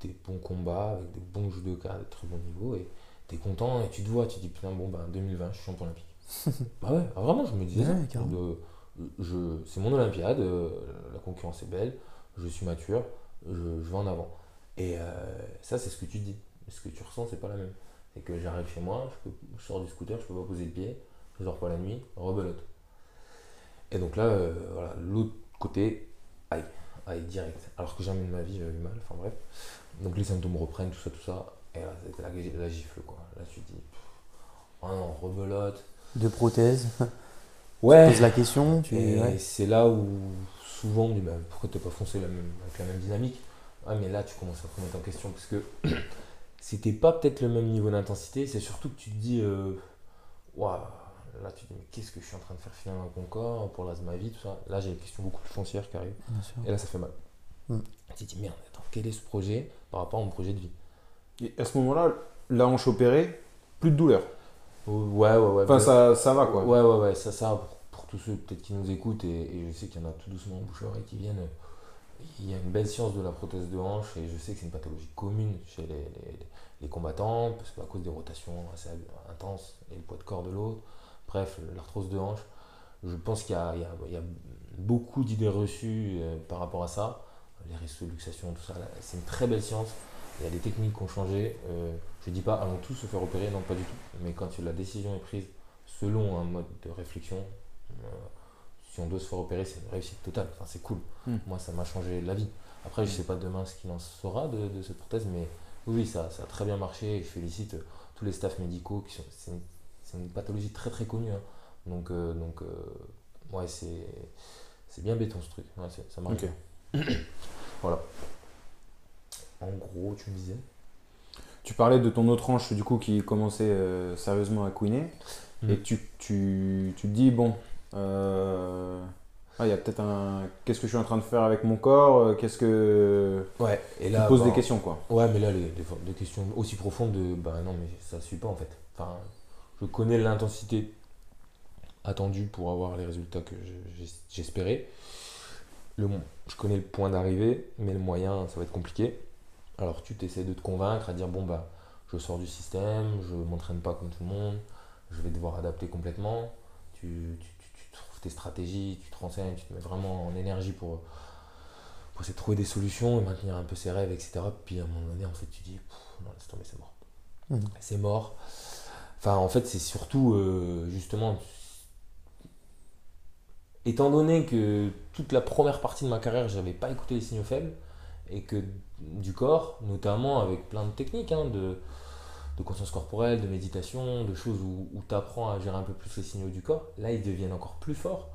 des bons combats avec des bons judokas de très bon niveau et t'es content et tu te vois, tu te dis putain, bon, ben 2020, je suis champion olympique. bah ouais, ah, vraiment, je me disais Ouais, ça. carrément. De- je, c'est mon Olympiade, euh, la concurrence est belle, je suis mature, je, je vais en avant. Et euh, ça, c'est ce que tu dis. Ce que tu ressens, c'est pas la même. C'est que j'arrive chez moi, je, peux- je sors du scooter, je peux pas poser le pied, je dors pas la nuit, rebelote. Et donc là, euh, voilà, l'autre côté, aïe, aïe, direct. Alors que jamais de ma vie, j'avais eu mal, enfin bref. Donc les symptômes reprennent, tout ça, tout ça. Et là, c'était la, la gifle, quoi. Là, tu te dis, oh non, rebelote. Deux prothèses. Ouais. Pose la question. Tu... Et ouais. c'est là où souvent on dit bah, pourquoi t'es pas foncé la même, avec la même dynamique? Ouais, mais là tu commences à te remettre en question parce que c'était pas peut-être le même niveau d'intensité, c'est surtout que tu te dis euh, Waouh, là tu te dis mais qu'est-ce que je suis en train de faire finalement avec mon corps pour l'as de ma vie, tout ça. Là j'ai des questions beaucoup plus foncières qui arrivent Bien sûr. et là ça fait mal. Mm. Tu te dis merde, attends, quel est ce projet par rapport à mon projet de vie? Et à ce moment-là, la hanche opérée, plus de douleur. Ouais, ouais, ouais. Enfin, ça, ça va quoi. Ouais, ouais, ouais, ça, ça, pour, pour tous ceux peut-être qui nous écoutent, et, et je sais qu'il y en a tout doucement bouche à oreille qui viennent, il y a une belle science de la prothèse de hanche, et je sais que c'est une pathologie commune chez les, les- les combattants, parce qu'à cause des rotations assez intenses et le poids de corps de l'autre, bref, l'arthrose de hanche, je pense qu'il y a, y y beaucoup d'idées reçues euh, par rapport à ça, les risques de luxation, tout ça, c'est une très belle science. Il y a des techniques qui ont changé. euh, je dis pas allons tous se faire opérer, non pas du tout. Mais quand la décision est prise selon un mode de réflexion, euh, si on doit se faire opérer, c'est une réussite totale. Enfin, c'est cool. Hmm. Moi, ça m'a changé la vie. Après, je sais pas demain ce qu'il en sera de, de cette prothèse, mais oui, ça, ça a très bien marché. Et je félicite tous les staffs médicaux qui sont. C'est une, pathologie très très connue. hein. Donc, euh, donc euh, ouais, c'est c'est bien béton ce truc. Ouais, ça marche. Voilà. En gros, tu me disais? Tu parlais de ton autre hanche du coup qui commençait euh, sérieusement à couiner. Mm. Et tu, tu, tu te dis, bon, Ah, il y a peut-être un. Qu'est-ce que je suis en train de faire avec mon corps? Qu'est-ce que. Ouais, et Tu là. te poses bah, des questions, quoi. Ouais, mais là, les, les- des questions aussi profondes de. Bah non, mais ça suit pas en fait. Enfin, je connais l'intensité attendue pour avoir les résultats que je- j'es- j'espérais. Le, mo- je connais le point d'arrivée, mais le moyen, ça va être compliqué. Alors tu t'essaies de te convaincre à dire bon, bah, je sors du système, je m'entraîne pas comme tout le monde, je vais devoir adapter complètement. Tu, tu, tu- tu trouves tes stratégies, tu te renseignes, tu te mets vraiment en énergie pour, pour essayer de trouver des solutions et maintenir un peu ses rêves, etc. Puis à un moment donné, en fait, tu dis, non, laisse tomber, c'est mort. Mhm. C'est mort. Enfin, en fait, c'est surtout, euh, justement, étant donné que toute la première partie de ma carrière, j'avais pas écouté les signaux faibles, et que du corps, notamment avec plein de techniques, hein, de, conscience corporelle, de méditation, de choses où, tu apprends à gérer un peu plus les signaux du corps, là, ils deviennent encore plus forts.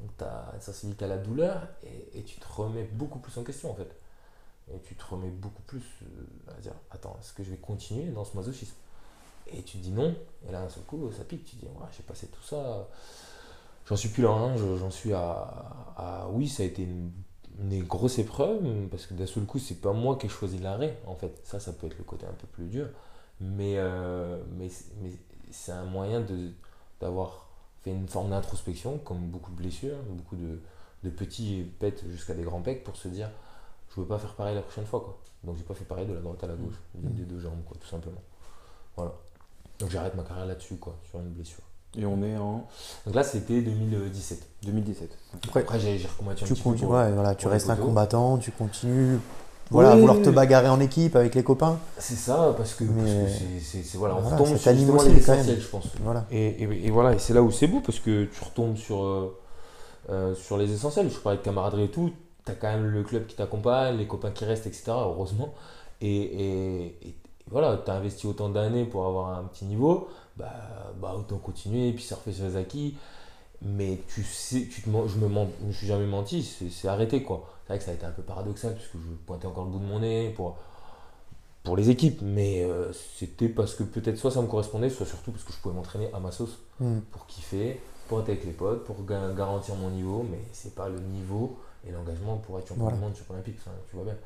Donc, tu as une sensibilité à la douleur et, et tu te remets beaucoup plus en question, en fait. Et tu te remets beaucoup plus euh, à dire Attends, est-ce que je vais continuer dans ce masochisme? Et tu te dis non, et là, d'un seul coup, ça pique. Tu te dis Ouais, j'ai passé tout ça. J'en suis plus là, hein, je- j'en suis à, à- Oui, ça a été une, une grosse épreuve, parce que d'un seul coup, c'est pas moi qui ai choisi l'arrêt, en fait. Ça, ça peut être le côté un peu plus dur. Mais, euh, mais, mais c'est un moyen d'avoir fait une forme d'introspection, comme beaucoup de blessures, beaucoup de, de petits pets jusqu'à des grands pecs, pour se dire je veux pas faire pareil la prochaine fois. Quoi. Donc j'ai pas fait pareil de la droite à la gauche, d'une des deux jambes, quoi, tout simplement. Voilà. Donc j'arrête ma carrière là-dessus, quoi, sur une blessure. Et on est en Donc là, c'était 2017. 2017. Après, Après, j'ai recommencé un tu, petit peu. pour- ouais, voilà, tu restes un combattant, tu continues voilà, Oui. vouloir te bagarrer en équipe avec les copains. C'est ça, parce que c'est- voilà, on Voilà, retombe ça sur l'essentiel, je pense. Voilà. Et, et- et voilà, et c'est là où c'est beau parce que tu retombes sur, euh, euh, sur les essentiels. Je parlais de camaraderie et tout. Tu as quand même le club qui t'accompagne, les copains qui restent, etc. Heureusement. Et, et- et voilà, tu as investi autant d'années pour avoir un petit niveau. Bah, bah autant continuer et puis surfer sur les acquis. Mais tu sais, tu te, je me, mens- je me suis jamais menti, c'est arrêté quoi. C'est vrai que ça a été un peu paradoxal parce que je pointais encore le bout de mon nez pour, pour les équipes. Mais euh, c'était parce que peut-être soit ça me correspondait, soit surtout parce que je pouvais m'entraîner à ma sauce Mm. pour kiffer, pour être avec les potes, pour ga- garantir mon niveau, mais c'est pas le niveau et l'engagement pour être champion Voilà. du monde, champion olympique, enfin, tu vois bien.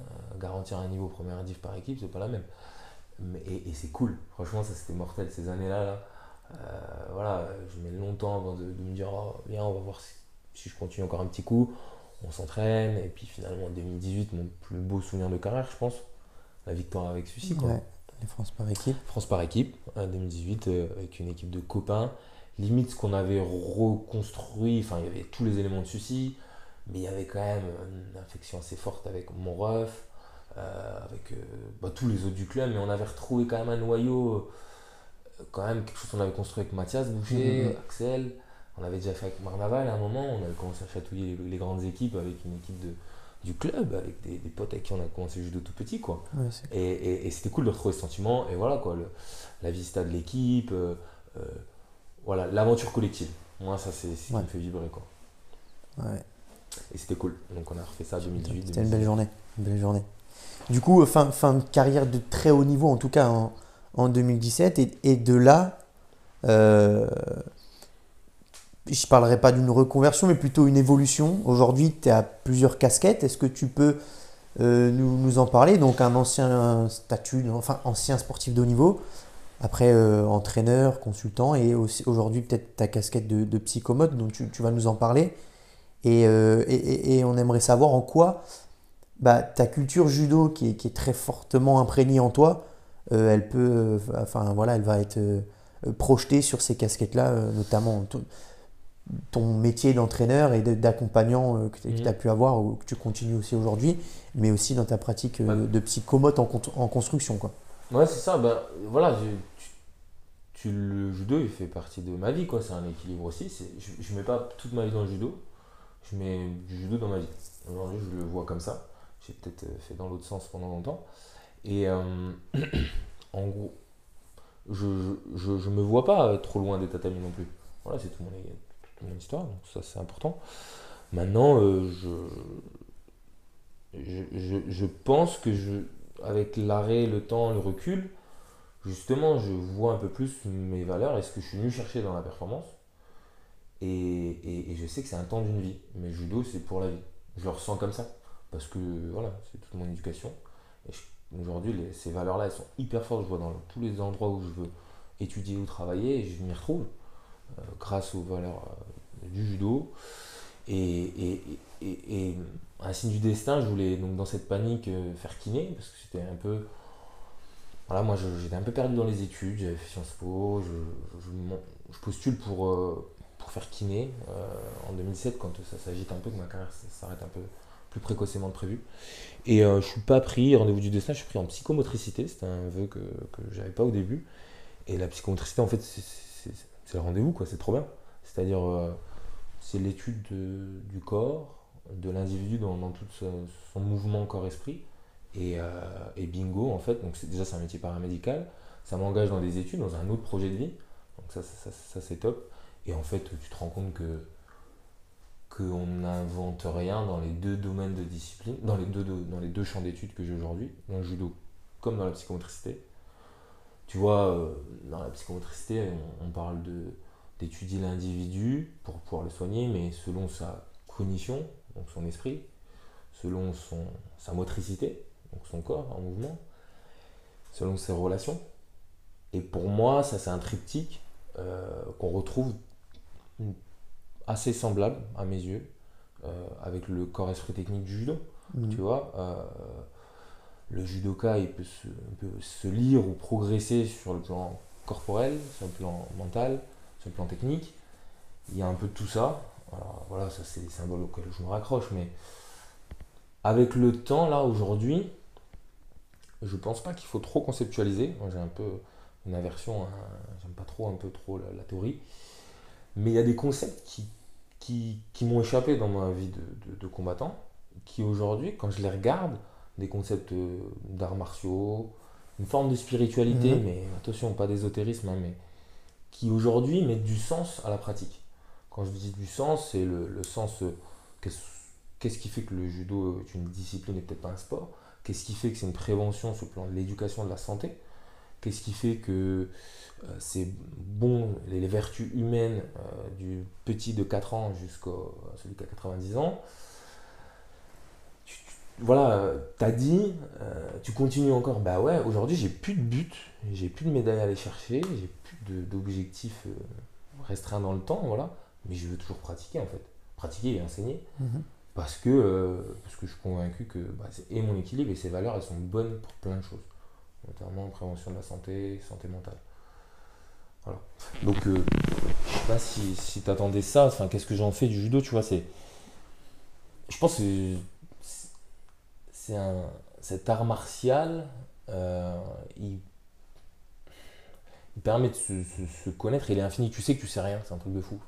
Euh, garantir un niveau première div par équipe, c'est pas la même. Et et c'est cool, franchement, ça c'était mortel ces années-là. Là. Euh, voilà, je mets longtemps avant de, de me dire, oh, viens, on va voir si, si je continue encore un petit coup. On s'entraîne, et puis finalement en 2018, mon plus beau souvenir de carrière, je pense, la victoire avec celui-ci. quoi. Ouais, les France par équipe. France par équipe, en 2018, euh, avec une équipe de copains. Limite ce qu'on avait reconstruit, enfin il y avait tous les éléments de souci, mais il y avait quand même une affection assez forte avec mon ref, avec euh, bah, tous les autres du club, mais on avait retrouvé quand même un noyau, euh, quand même quelque chose qu'on avait construit avec Mathias Boucher, Mhm. Axel, on avait déjà fait avec Marnaval à un moment, on avait commencé à chatouiller les, les grandes équipes avec une équipe de, du club, avec des, des potes avec qui on a commencé le judo tout petit quoi. Ouais, Et, et- et c'était cool de retrouver ce sentiment. Et voilà, quoi, le- la visita de l'équipe, euh, euh, voilà, l'aventure collective. Moi, ça, c'est ce qui Ouais. me fait vibrer, quoi. ouais. Et c'était cool. Donc, on a refait ça en 2018. C'était une belle journée. Une belle journée. Du coup, fin, fin de carrière de très haut niveau, en tout cas en, en 2017. Et, de là, euh, je ne parlerai pas d'une reconversion, mais plutôt une évolution. Aujourd'hui, tu as plusieurs casquettes. Est-ce que tu peux euh, nous, en parler? Donc, un ancien statut, enfin, ancien sportif de haut niveau. Après, euh, entraîneur, consultant. Et aujourd'hui, peut-être ta casquette de, psychomote, dont tu, vas nous en parler. Euh, et on aimerait savoir en quoi bah, ta culture judo, qui est, qui est très fortement imprégnée en toi, euh, elle peut, euh, enfin voilà, elle va être euh, projetée sur ces casquettes-là, notamment ton, métier d'entraîneur et d'accompagnant que tu Mhm. as pu avoir ou que tu continues aussi aujourd'hui, mais aussi dans ta pratique de psychomote en, con- en construction. Quoi. Ouais, c'est ça. Ben, voilà, je- tu, tu- le judo, il fait partie de ma vie, quoi. C'est un équilibre aussi. Je ne mets pas toute ma vie dans le judo. Je mets du judo dans ma vie. Aujourd'hui, je le vois comme ça. J'ai peut-être euh, fait dans l'autre sens pendant longtemps. Et euh, en gros, je je, je me vois pas euh, trop loin des tatamis non plus. Voilà, c'est tout mon, toute mon histoire, donc ça c'est important. Maintenant, je, je, je, pense que je, avec l'arrêt, le temps, le recul, justement, je vois un peu plus mes valeurs et ce que je suis venu chercher dans la performance. Et, et- je sais que c'est un temps d'une vie. Mais judo, c'est pour la vie. Je le ressens comme ça. Parce que voilà, c'est toute mon éducation. Et aujourd'hui, ces valeurs-là, elles sont hyper fortes. Je vois dans tous les endroits où je veux étudier ou travailler je m'y retrouve euh, grâce aux valeurs euh, du judo. Et, et, et, un signe du destin, je voulais donc dans cette panique euh, faire kiné parce que c'était un peu. Voilà, moi j'étais un peu perdu dans les études, j'avais fait Sciences Po, je, je, je postule pour, pour faire kiné en 2017 quand ça s'agite un peu, que ma carrière s'arrête un peu plus précocement que prévu. Et euh, je suis pas pris, rendez-vous du destin, je suis pris en psychomotricité, c'était un vœu que, que j'avais pas au début. Et la psychomotricité, en fait, c'est- le rendez-vous, quoi, c'est trop bien. C'est-à-dire, euh, c'est l'étude de- du corps, de l'individu dans, dans tout son mouvement corps-esprit. Et, euh, et bingo, en fait, donc déjà c'est un métier paramédical, ça m'engage dans des études, dans un autre projet de vie. Donc ça, ça, c'est top. Et en fait, tu te rends compte que qu'on n'invente rien dans les deux domaines de discipline, dans les deux, dans les deux champs d'études que j'ai aujourd'hui, dans le judo comme dans la psychomotricité. Tu vois, euh, dans la psychomotricité, on, parle d'étudier l'individu pour pouvoir le soigner, mais selon sa cognition, donc son esprit, selon son, sa motricité, donc son corps en mouvement, selon ses relations. Et pour moi, ça c'est un triptyque euh, qu'on retrouve assez semblable à mes yeux euh, avec le corps-esprit technique du judo. Mhm. Tu vois, euh, le judoka, il peut, se, il peut se lire ou progresser sur le plan corporel, sur le plan mental, sur le plan technique. Il y a un peu de tout ça. Alors, voilà, ça c'est des symboles auxquels je me raccroche, mais avec le temps, là, aujourd'hui, je pense pas qu'il faut trop conceptualiser. Moi, j'ai un peu une aversion, à- j'aime pas trop un peu trop la, la théorie. Mais il y a des concepts qui, qui, qui m'ont échappé dans ma vie de, de- de combattant, qui aujourd'hui, quand je les regarde, des concepts euh, d'arts martiaux, une forme de spiritualité, Mhm. mais attention, pas d'ésotérisme, hein, mais qui aujourd'hui mettent du sens à la pratique. Quand je dis du sens, c'est le, le sens, euh, qu'est-ce qu'est-ce qui fait que le judo est une discipline et peut-être pas un sport? Qu'est-ce qui fait que c'est une prévention sur le plan de l'éducation de la santé? Qu'est-ce qui fait que euh, c'est bon, les, les vertus humaines euh, du petit de 4 ans jusqu'au celui qui a 90 ans? Tu- tu- Voilà, tu as dit, euh, tu continues encore, bah ouais, aujourd'hui j'ai plus de but, j'ai plus de médaille à aller chercher, j'ai plus d'objectifs restreints dans le temps, voilà, mais je veux toujours pratiquer en fait, pratiquer et enseigner. Mhm. parce que, euh, parce que je suis convaincu que bah, c'est- et mon équilibre et ces valeurs, elles sont bonnes pour plein de choses, notamment prévention de la santé, santé mentale. Voilà. Donc, euh, je sais pas si, si tu attendais ça, enfin, qu'est-ce que j'en fais du judo, tu vois, c'est. Je pense que c'est- un. Cet art martial, euh, il, permet de se, connaître, il est infini. Tu sais que tu sais rien, c'est un truc de fou.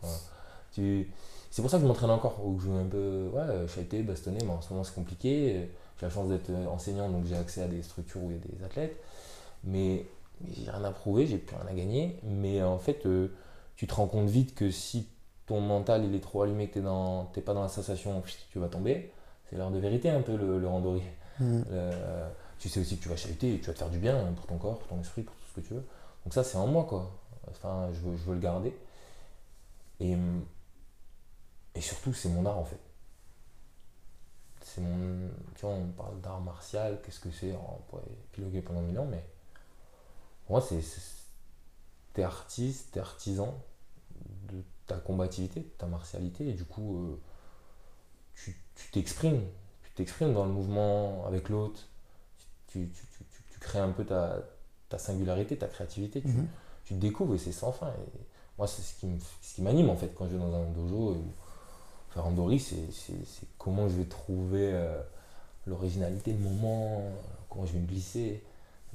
C'est pour ça que je m'entraîne encore, ou que je veux un peu, ouais, chater, bastonner, mais en ce moment c'est compliqué. J'ai la chance d'être enseignant, donc j'ai accès à des structures où il y a des athlètes. Mais, mais j'ai rien à prouver, j'ai plus rien à gagner. Mais en fait, euh, tu te rends compte vite que si ton mental il est trop allumé, que tu n'es pas dans la sensation, tu vas tomber. C'est l'heure de vérité un peu le, le randori. Euh, tu sais aussi que tu vas chahuter et tu vas te faire du bien hein, pour ton corps, pour ton esprit, pour tout ce que tu veux. Donc ça, c'est en moi, quoi. Enfin, je veux, je veux le garder. Et, et surtout, c'est mon art, en fait. C'est mon... Tu vois, on parle d'art martial, qu'est-ce que c'est On pourrait épiloguer pendant mille ans, mais... Pour moi, c'est... T'es artiste, t'es artisan de ta combativité, de ta martialité, et du coup, euh, tu t'exprimes. Tu t'exprimes dans le mouvement avec l'autre. Tu, tu, tu, tu- crées un peu ta, ta singularité, ta créativité. Tu, Mhm. tu te découvres et c'est sans fin. Et moi, c'est ce qui me- ce qui m'anime en fait quand je vais dans un dojo. Et, faire randori, c'est comment je vais trouver euh, l'originalité, le moment, comment je vais me glisser,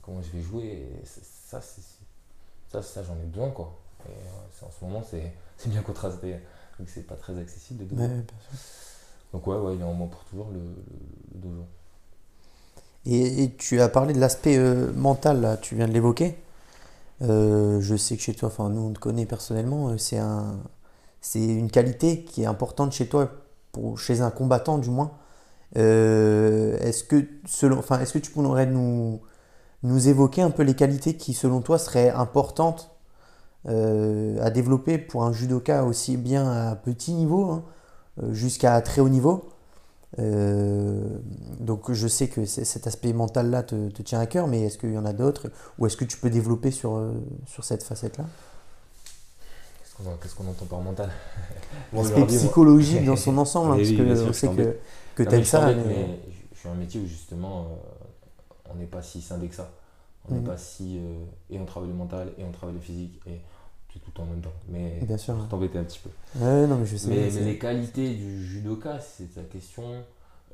comment je vais jouer. Ça, c'est ça, ça j'en ai besoin quoi. Et euh, en ce moment, c'est bien contrasté, vu que c'est pas très accessible dojo. Ouais. Donc ouais, ouais, il y a un moment pour toujours le, le- le dojo. Et, et tu as parlé de l'aspect euh, mental, là, tu viens de l'évoquer. Je sais que chez toi, enfin nous on te connaît personnellement, c'est un, c'est une qualité qui est importante chez toi, pour, chez un combattant du moins. Euh, est-ce que enfin, est-ce que tu pourrais nous, évoquer un peu les qualités qui selon toi seraient importantes euh, à développer pour un judoka aussi bien à petit niveau hein, jusqu'à très haut niveau? Euh, donc je sais que cet aspect mental-là te, te tient à cœur, mais est-ce qu'il y en a d'autres? Ou est-ce que tu peux développer sur, sur cette facette-là? Qu'est-ce qu'on entend par mental L'aspect psychologique dans son ensemble, hein, parce oui, que je sait que, que tu ça. mais- mais je- suis un métier où justement euh, on n'est pas si scindé que ça. On n'est Mhm. pas si. euh, et on travaille le mental et on travaille le physique et tout, tout en même temps. Mais Bien sûr. je t'embêtais un petit peu. Ouais, non, mais je sais. Mais, c'est- mais les qualités du judoka, c'est ta question.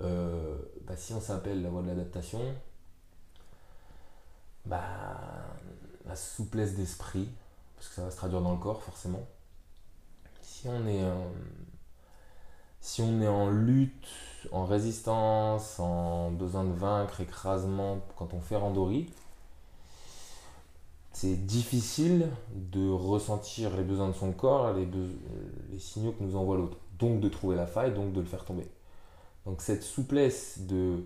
Euh, bah, si on s'appelle la voie de l'adaptation, bah, la souplesse d'esprit, parce que ça va se traduire dans le corps forcément. Si on est, euh, si on est en lutte, en résistance, en besoin de vaincre, écrasement, quand on fait randori, c'est difficile de ressentir les besoins de son corps, les, signaux que nous envoie l'autre. Donc de trouver la faille, donc de le faire tomber. Donc cette souplesse de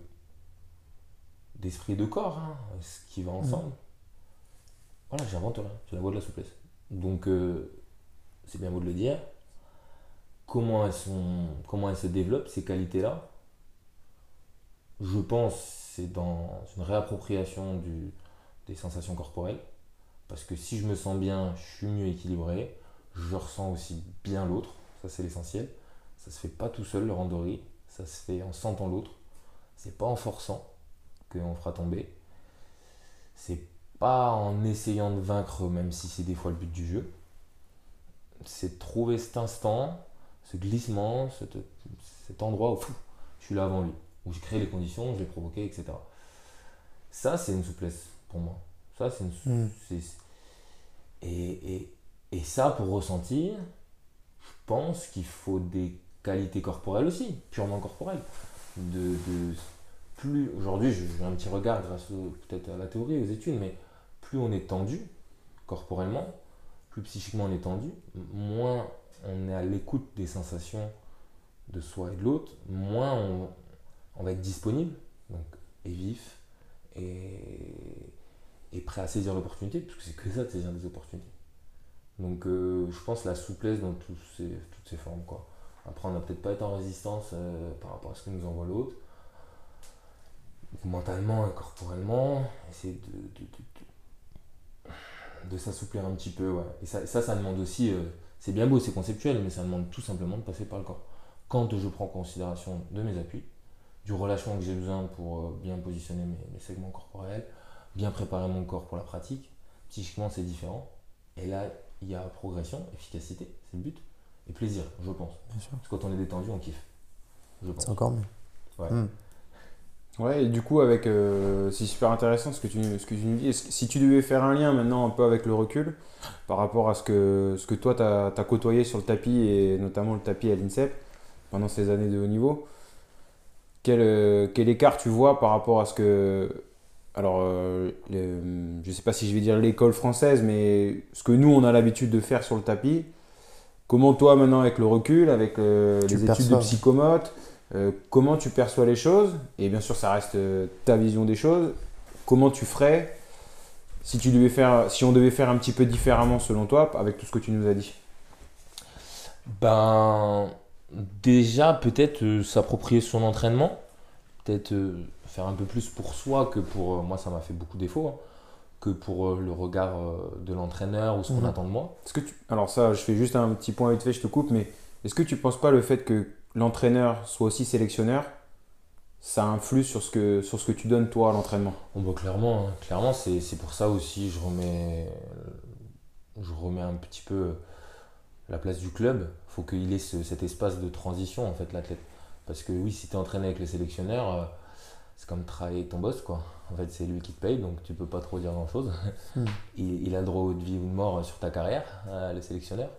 d'esprit et de corps, hein, ce qui va ensemble, voilà, j'invente rien, c'est la voie de la souplesse. Donc euh, c'est bien beau de le dire. Comment elles, se développent, ces qualités-là Je pense c'est dans une réappropriation des sensations corporelles. Parce que si je me sens bien, je suis mieux équilibré, je ressens aussi bien l'autre, ça c'est l'essentiel. Ça se fait pas tout seul le randori, ça se fait en sentant l'autre. C'est pas en forçant qu'on fera tomber. C'est pas en essayant de vaincre, même si c'est des fois le but du jeu. C'est trouver cet instant, ce glissement, cet, cet endroit où je suis là avant lui, où je crée les conditions, je l'ai provoqué, etc. Ça, c'est une souplesse pour moi. Ça, c'est une, Mm. c'est- et, et, et ça, pour ressentir, je pense qu'il faut des qualités corporelles aussi, purement corporelles. De, de plus aujourd'hui, j'ai j'ai un petit regard grâce peut-être à la théorie, aux études, mais plus on est tendu corporellement, plus psychiquement on est tendu, moins on est à l'écoute des sensations de soi et de l'autre, moins on, va être disponible, donc et vif, et, prêt à saisir l'opportunité, parce que c'est que ça de saisir des opportunités. Donc euh, je pense la souplesse dans ces, toutes ces formes. Quoi. Après, on n'a peut-être pas été en résistance euh, par rapport à ce que nous envoie l'autre. Mentalement et corporellement, essayer de, de, de- de- s'assouplir un petit peu. Ouais. Et ça, ça, ça demande aussi, euh, c'est bien beau, c'est conceptuel, mais ça demande tout simplement de passer par le corps. Quand je prends en considération de mes appuis, du relâchement que j'ai besoin pour euh, bien positionner mes, mes segments corporels, bien préparer mon corps pour la pratique, psychiquement c'est différent. Et là, il y a progression, efficacité, c'est le but, et plaisir, je pense. Bien sûr. Parce que quand on est détendu, on kiffe. Je pense. C'est encore mieux. Ouais. Mm. Ouais, et du coup, avec, euh, c'est super intéressant ce que tu, ce que tu nous dis. Si tu devais faire un lien maintenant un peu avec le recul, par rapport à ce que, ce que toi, tu as, côtoyé sur le tapis, et notamment le tapis à l'INSEP, pendant ces années de haut niveau, quel, euh, quel écart tu vois par rapport à ce que... Alors, euh, le- je sais pas si je vais dire l'école française, mais ce que nous, on a l'habitude de faire sur le tapis, comment toi, maintenant, avec le recul, avec euh, les le études de psychomote, euh, comment tu perçois les choses Et bien sûr, ça reste euh, ta vision des choses. Comment tu ferais si, tu devais faire, si on devait faire un petit peu différemment selon toi, avec tout ce que tu nous as dit? Ben, déjà, peut-être euh, s'approprier son entraînement, peut-être faire un peu plus pour soi que pour. moi, ça m'a fait beaucoup défaut, hein, que pour le regard de l'entraîneur ou ce qu'on Mhm. attend de moi. Est-ce que tu... Alors ça, je fais juste un petit point vite fait, je te coupe, mais est-ce que tu penses pas le fait que l'entraîneur soit aussi sélectionneur, ça influe sur ce que, sur ce que tu donnes toi à l'entraînement Bon, bah, clairement, hein, clairement c'est c'est pour ça aussi je remets, je remets un petit peu la place du club. faut qu'il ait ce- cet espace de transition, en fait, l'athlète. Parce que oui, si tu es entraîné avec les sélectionneurs, euh, c'est comme travailler avec ton boss, quoi. En fait, c'est lui qui te paye, donc tu peux pas trop dire grand-chose. Hmm. il, il a le droit de vie ou de mort sur ta carrière, euh, le sélectionneur.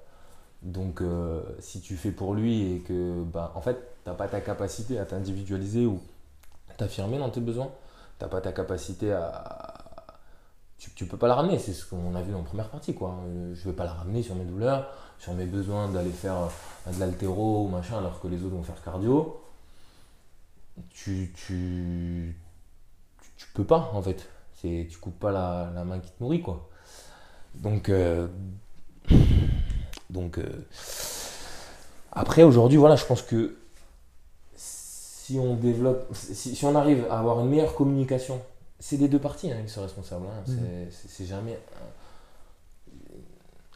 Donc, euh, si tu fais pour lui et que, bah, en fait, t'as pas ta capacité à t'individualiser ou t'affirmer dans tes besoins, t'as pas ta capacité à. Tu, peux pas la ramener, c'est ce qu'on a vu en première partie, quoi. Euh, Je vais pas la ramener sur mes douleurs, sur mes besoins d'aller faire euh, de l'altéro ou machin, alors que les autres vont faire cardio. Tu, tu, tu, peux pas, en fait. Tu coupes pas la, la main qui te nourrit, quoi. Donc, Donc, euh, après, aujourd'hui, voilà, je pense que si on développe, si, si on arrive à avoir une meilleure communication, c'est des deux parties hein, qui sont responsables. hein. Mhm. C'est- jamais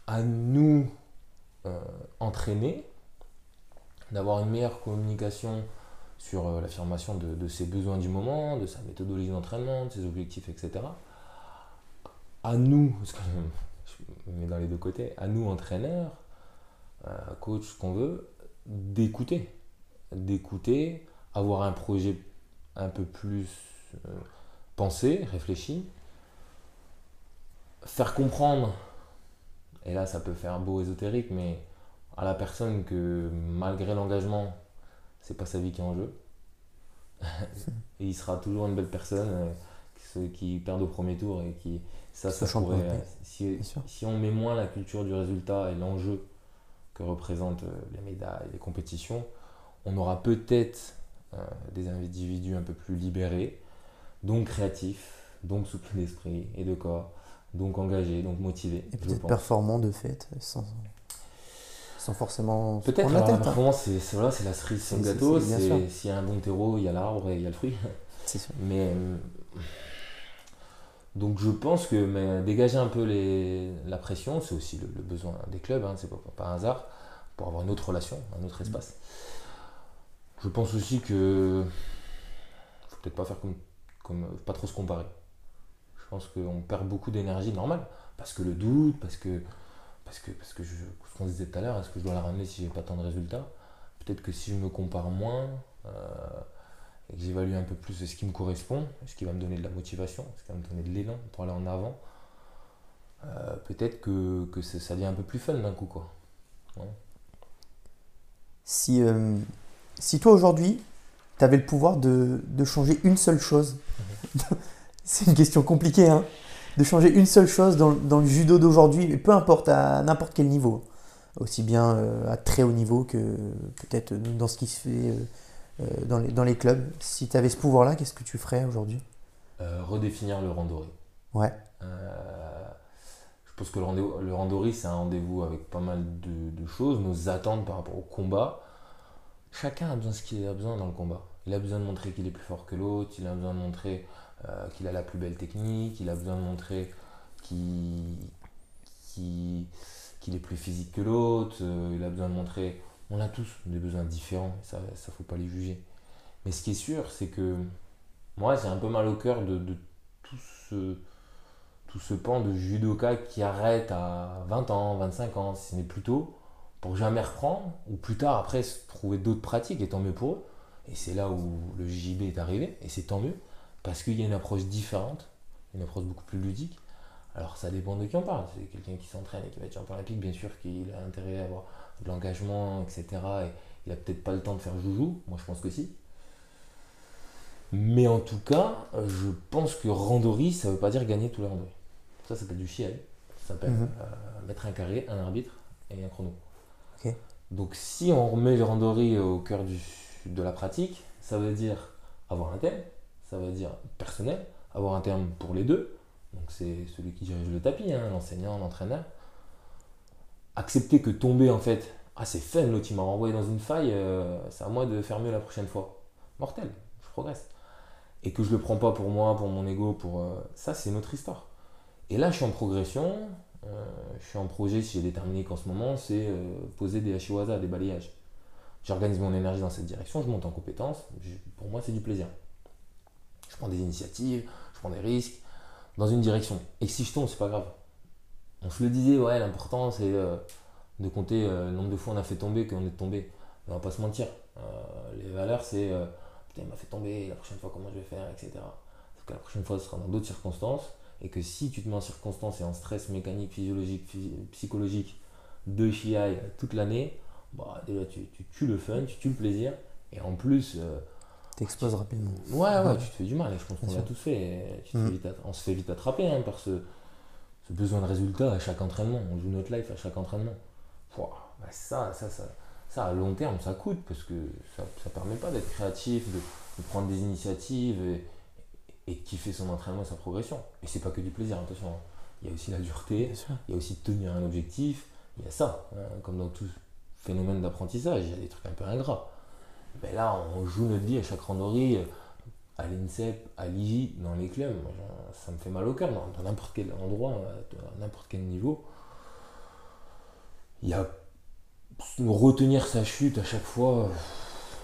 à nous euh, entraîner d'avoir une meilleure communication sur euh, l'affirmation de, de ses besoins du moment, de sa méthodologie d'entraînement, de ses objectifs, etc. À nous, parce que je me mets dans les deux côtés, à nous entraîneurs, coach, ce qu'on veut, d'écouter. D'écouter, avoir un projet un peu plus euh, pensé, réfléchi, faire comprendre, et là ça peut faire beau ésotérique, mais à la personne que malgré l'engagement, c'est pas sa vie qui est en jeu. et il sera toujours une belle personne, euh, ceux qui perdent au premier tour et qui. Ça, ça pourrait, euh, si on met moins la culture du résultat et l'enjeu que représentent euh, les médailles, les compétitions, on aura peut-être euh, des individus un peu plus libérés, donc créatifs, donc souples d'esprit et de corps, donc engagés, donc motivés. Et peut-être pense. performant de fait, sans, sans forcément Peut-être, la tête. hein. performance, c'est c'est- voilà, c'est la cerise sur le gâteau. S'il y a un bon terreau, il y a l'arbre et il y a le fruit. C'est sûr. Mais euh, donc je pense que mais, dégager un peu les, la pression, c'est aussi le, le besoin des clubs, hein, c'est pas, un hasard, pour avoir une autre relation, un autre espace. Je pense aussi que faut peut-être pas faire comme, comme pas trop se comparer. Je pense qu'on perd beaucoup d'énergie normale parce que le doute, parce que parce que parce que je, ce qu'on disait tout à l'heure, est-ce que je dois la ramener si j'ai pas tant de résultats? Peut-être que si je me compare moins, euh, et que j'évalue un peu plus ce qui me correspond, ce qui va me donner de la motivation, ce qui va me donner de l'élan pour aller en avant, euh, peut-être que, que ça ça devient un peu plus fun d'un coup. Quoi. Si, euh, si toi aujourd'hui, tu avais le pouvoir de, de changer une seule chose, c'est une question compliquée, hein, de changer une seule chose dans, dans le judo d'aujourd'hui, mais peu importe, à n'importe quel niveau, aussi bien euh, à très haut niveau que peut-être dans ce qui se fait dans, les, dans les clubs, si tu avais ce pouvoir-là, qu'est-ce que tu ferais aujourd'hui? Euh, redéfinir le randori. Ouais. Euh, je pense que le, le randori, c'est un rendez-vous avec pas mal de, de choses, nos attentes par rapport au combat. Chacun a besoin de ce qu'il a besoin dans le combat. Il a besoin de montrer qu'il est plus fort que l'autre, il a besoin de montrer euh, qu'il a la plus belle technique, il a besoin de montrer qu'il est plus physique que l'autre, euh, il a besoin de montrer... On a tous des besoins différents, ça ne faut pas les juger. Mais ce qui est sûr, c'est que moi, j'ai un peu mal au cœur de, de tout ce tout ce pan de judoka qui arrête à 20 ans, 25 ans, si ce n'est plus tôt, pour jamais reprendre, ou plus tard après se trouver d'autres pratiques, et tant mieux pour eux. Et c'est là où le JJB est arrivé, et c'est tant mieux, parce qu'il y a une approche différente, une approche beaucoup plus ludique. Alors ça dépend de qui on parle. C'est quelqu'un qui s'entraîne et qui va être champion olympique, bien sûr qu'il a intérêt à avoir de l'engagement, etc. Et il a peut-être pas le temps de faire joujou, moi je pense que si. Mais en tout cas, je pense que randori, ça veut pas dire gagner tous les randori. Ça, ça s'appelle du chial. Ça s'appelle Mhm. euh, mettre un carré, un arbitre et un chrono. Donc si on remet le randori au cœur du, de la pratique, ça veut dire avoir un thème, ça veut dire personnel, avoir un terme pour les deux. Donc c'est celui qui dirige le tapis, hein, l'enseignant, l'entraîneur. Accepter que tomber en fait, ah c'est fun, l'autre il m'a renvoyé dans une faille, euh, c'est à moi de faire mieux la prochaine fois. Mortel, je progresse. Et que je le prends pas pour moi, pour mon ego, pour euh, ça c'est une autre histoire. Et là je suis en progression, euh, je suis en projet, si j'ai déterminé qu'en ce moment, c'est poser des hashiwaza, des balayages. J'organise mon énergie dans cette direction, je monte en compétences, je- pour moi c'est du plaisir. Je prends des initiatives, je prends des risques, dans une direction. Et si je tombe, c'est pas grave. On se le disait, ouais, l'important c'est euh, de compter euh, le nombre de fois on a fait tomber qu'on est tombé. Mais on va pas se mentir. Euh, les valeurs, c'est putain, il m'a fait tomber, la prochaine fois comment je vais faire, etc. Sauf que la prochaine fois, ce sera dans d'autres circonstances. Et que si tu te mets en circonstances et en stress mécanique, physiologique, phy- psychologique de chiaille toute l'année, bah, déjà tu, tu tues le fun, tu tues le plaisir. Et en plus, euh, T'exploses rapidement. Ouais, ouais, tu te fais du mal, et je pense qu'on l'a tous fait. et tu te fais vite att- on se fait vite attraper hein, par ce, ce besoin de résultat à chaque entraînement. On joue notre life à chaque entraînement. Pouah, bah ça, ça, ça, ça, à long terme, ça coûte parce que ça ne permet pas d'être créatif, de, de prendre des initiatives et, et de kiffer son entraînement et sa progression. Et c'est pas que du plaisir, attention. hein. Il y a aussi la dureté, il y a aussi de tenir un objectif, il y a ça. hein, comme dans tout phénomène d'apprentissage, il y a des trucs un peu ingrats. Mais là, on joue notre vie à chaque randonnée, à l'INSEP, à l'IGI, dans les clubs. Moi, ça me fait mal au cœur, dans n'importe quel endroit, euh, à n'importe quel niveau. Il y a retenir sa chute à chaque fois.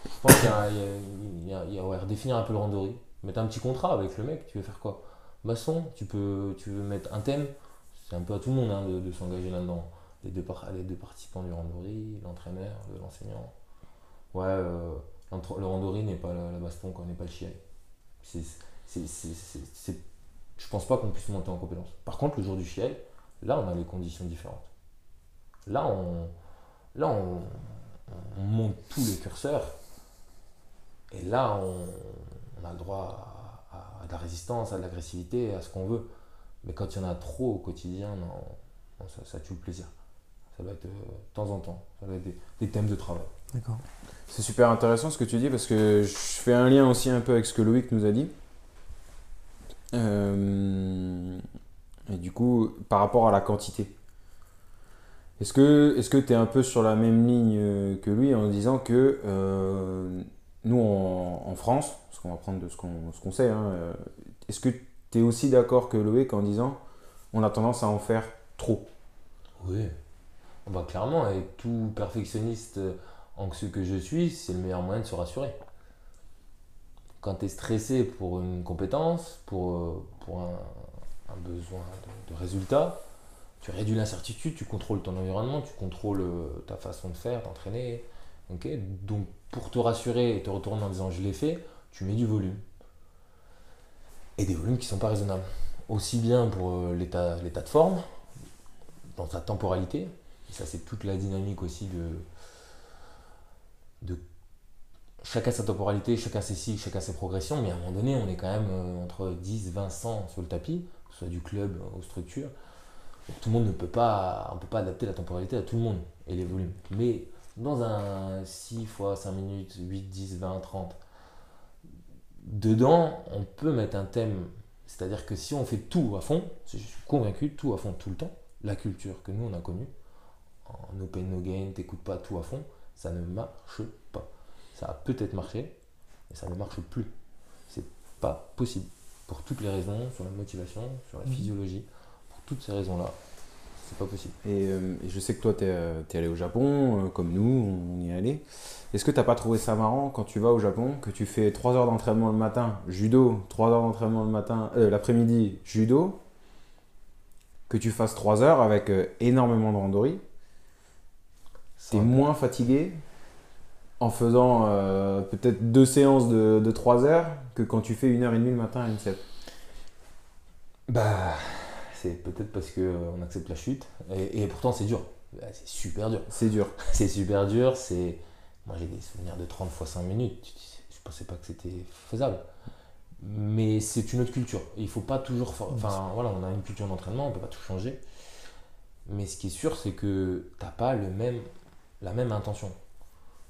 Je pense qu'il y a, redéfinir un peu le randonnée. Mettre un petit contrat avec le mec, tu veux faire quoi? Maçon, tu peux, tu veux mettre un thème. C'est un peu à tout le monde hein, de, s'engager là-dedans. Les deux, les deux participants du randonnée, l'entraîneur, le- l'enseignant. Ouais, euh, le randonnée n'est pas la, la baston, n'est pas le chiaille. C'est, je pense pas qu'on puisse monter en compétence. Par contre, le jour du chiaille, là, on a les conditions différentes. Là, on, là, on, on monte tous les curseurs. Et là, on, a le droit à, de la résistance, à de l'agressivité, à ce qu'on veut. Mais quand il y en a trop au quotidien, non, ça, tue le plaisir. Ça va être euh, de temps en temps. Ça va être des, des thèmes de travail. D'accord. C'est super intéressant ce que tu dis parce que je fais un lien aussi un peu avec ce que Loïc nous a dit. Euh, et du coup, par rapport à la quantité. Est-ce que est-ce que tu es un peu sur la même ligne euh, que lui en disant que euh, nous en, en France, parce qu'on va prendre de ce qu'on ce qu'on sait, hein, est-ce que tu es aussi d'accord que Loïc en disant on a tendance à en faire trop? Oui. Bah, clairement, avec tout perfectionniste euh, anxieux que je suis, c'est le meilleur moyen de se rassurer. Quand tu es stressé pour une compétence, pour, euh, pour un, besoin de, résultat, tu réduis l'incertitude, tu contrôles ton environnement, tu contrôles euh, ta façon de faire, d'entraîner. Donc pour te rassurer et te retourner en disant je l'ai fait, tu mets du volume. Et des volumes qui ne sont pas raisonnables. Aussi bien pour euh, l'état de forme, dans sa temporalité, et ça, c'est toute la dynamique aussi de, de chacun sa temporalité, chacun ses cycles, chacun ses progressions. Mais à un moment donné, on est quand même euh, entre 10, 20, 100 sur le tapis, que ce soit du club aux structures. Tout le monde ne peut pas, adapter la temporalité à tout le monde et les volumes. Mais dans un 6 fois 5 minutes, 8, 10, 20, 30, dedans, on peut mettre un thème. C'est-à-dire que si on fait tout à fond, je suis convaincu, tout à fond, tout le temps, la culture que nous on a connue, en open no gain, t'écoutes pas tout à fond, ça ne marche pas. Ça a peut-être marché, mais ça ne marche plus. C'est pas possible. Pour toutes les raisons, sur la motivation, sur la Mhm. physiologie, pour toutes ces raisons-là, c'est pas possible. Et, euh, et je sais que toi, tu es, allé au Japon, euh, comme nous, on y est allé. Est-ce que tu pas trouvé ça marrant quand tu vas au Japon, que tu fais 3 heures d'entraînement le matin, judo, 3 heures d'entraînement le matin, euh, l'après-midi, judo, que tu fasses 3 heures avec euh, énormément de randonnées, tu es Ça- moins fatigué en faisant euh, peut-être deux séances de, de 3 heures que quand tu fais une heure et demie le matin à une 7 Bah, c'est peut-être parce que euh, accepte la chute, et, et pourtant c'est dur. Bah, C'est super dur. C'est dur. C'est super dur, c'est... Moi j'ai des souvenirs de 30 fois 5 minutes, je pensais pas que c'était faisable. Mais c'est une autre culture. Il faut pas toujours... Enfin voilà, on a une culture d'entraînement, on peut pas tout changer. Mais ce qui est sûr, c'est que t'as pas le même, la même intention.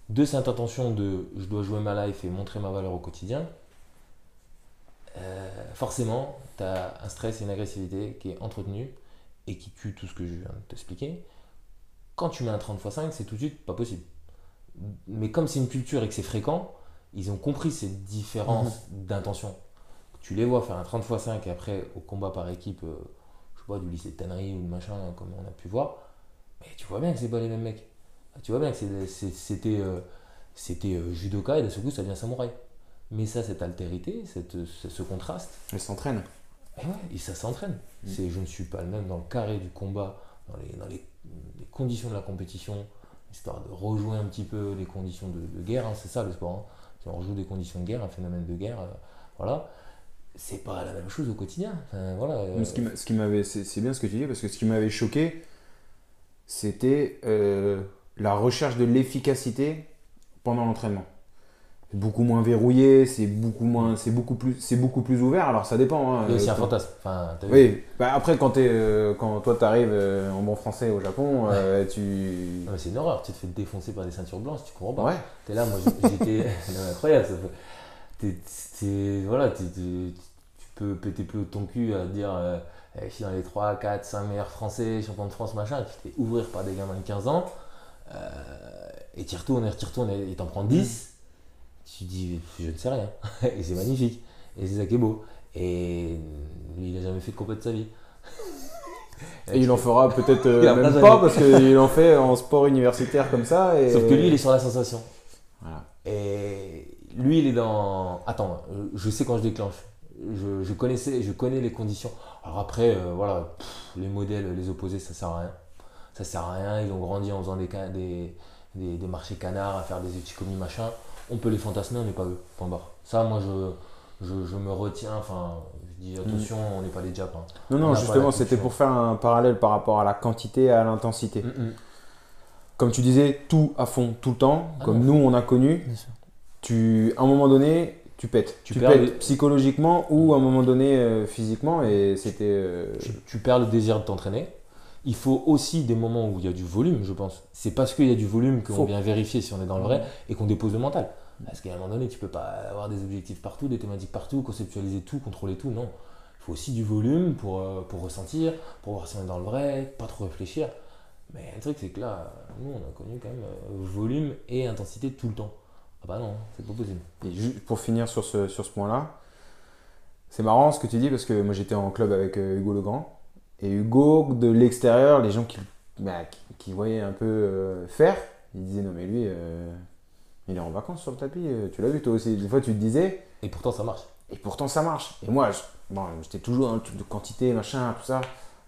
De cette intention de je dois jouer ma life et montrer ma valeur au quotidien, euh, forcément, tu as un stress et une agressivité qui est entretenue et qui tue tout ce que je viens de t'expliquer. Quand tu mets un 30 x 5, c'est tout de suite pas possible. Mais comme c'est une culture et que c'est fréquent, ils ont compris ces différences d'intention. Tu les vois faire un 30 x 5 et après au combat par équipe, euh, je sais pas, du lycée de tannerie ou de machin, comme on a pu voir, mais tu vois bien que c'est pas les mêmes mecs. Tu vois bien que c'était euh, c'était euh, judoka et d'un seul coup ça devient samouraï. Mais ça, cette altérité, cette, ce, contraste, Elle s'entraîne. et, ouais, et ça s'entraîne. Mm. C'est je ne suis pas le même dans le carré du combat, dans les, dans les, les conditions de la compétition, histoire de rejouer un petit peu les conditions de, de guerre, hein, c'est ça le sport. hein. Si on rejoue des conditions de guerre, un phénomène de guerre, euh, voilà, c'est pas la même chose au quotidien. Enfin, voilà, euh, Mais Ce qui m'avait, c'est c'est bien ce que tu dis parce que ce qui m'avait choqué, c'était la recherche de l'efficacité pendant l'entraînement. C'est beaucoup moins verrouillé, c'est beaucoup moins, c'est beaucoup plus, c'est beaucoup plus ouvert. Alors ça dépend. hein, euh, un quand- fantasme. Enfin, Oui. Bah, après quand euh, quand toi t'arrives euh, en bon français au Japon, euh, tu. C'est une horreur, tu te fais défoncer par des ceintures blanches, tu comprends pas. Ouais. T'es là, moi j'étais. incroyable, ça voilà, tu peux péter plus haut ton cul à dire euh, eh, je suis dans les 3, 4, 5 meilleurs français, champion de France, machin, tu te fais ouvrir par des gamins de 15 ans, euh, et tu retournes, et tu retournes, et t'en prends 10, tu dis je ne sais rien. et c'est magnifique. Et c'est ça qui est beau. Et lui, il a jamais fait de compète de sa vie. Et il en fera peut-être euh, même pas parce qu'il en fait en sport universitaire comme ça. Et... Sauf que lui, il est sur la sensation. Voilà. Et lui, il est dans. Attends, euh, je sais quand je déclenche. Je, je connaissais, je connais les conditions. Alors après, euh, voilà, pff, les modèles, les opposés, ça sert à rien. Ça sert à rien. Ils ont grandi en faisant des, des, des, des marchés canards, à faire des économies, machin. On peut les fantasmer, on n'est pas eux. Point barre. Ça, moi, je, je, je me retiens. Enfin, je dis attention, on n'est pas des japs. hein. Non, On non, justement, c'était pour faire un parallèle par rapport à la quantité et à l'intensité. Mm, mm. Comme tu disais, tout à fond, tout le temps, Ah comme non. nous on a connu, tu, à un moment donné, tu pètes. Tu, pètes les- psychologiquement ou à un moment donné euh, physiquement et c'était. euh, tu, tu perds le désir de t'entraîner. Il faut aussi des moments où il y a du volume, je pense. C'est parce qu'il y a du volume qu'on vient vérifier si on est dans le vrai et qu'on dépose le mental. Parce qu'à un moment donné, tu peux pas avoir des objectifs partout, des thématiques partout, conceptualiser tout, contrôler tout. Non. Il faut aussi du volume pour, euh, pour ressentir, pour voir si on est dans le vrai, pas trop réfléchir. Mais le truc, c'est que là, nous, on a connu quand même euh, volume et intensité tout le temps. Ah bah non, c'est pas possible. Et juste pour finir sur ce, sur ce point-là, c'est marrant ce que tu dis parce que moi j'étais en club avec euh, Hugo Legrand. Et Hugo, de l'extérieur, les gens qui, bah, qui, qui voyaient un peu euh, faire, ils disaient non mais lui, euh, il est en vacances sur le tapis, euh, tu l'as vu toi aussi. Des fois tu te disais, Et pourtant, ça marche. et pourtant ça marche. Et moi, bon, j'étais toujours dans le truc de quantité, machin, tout ça.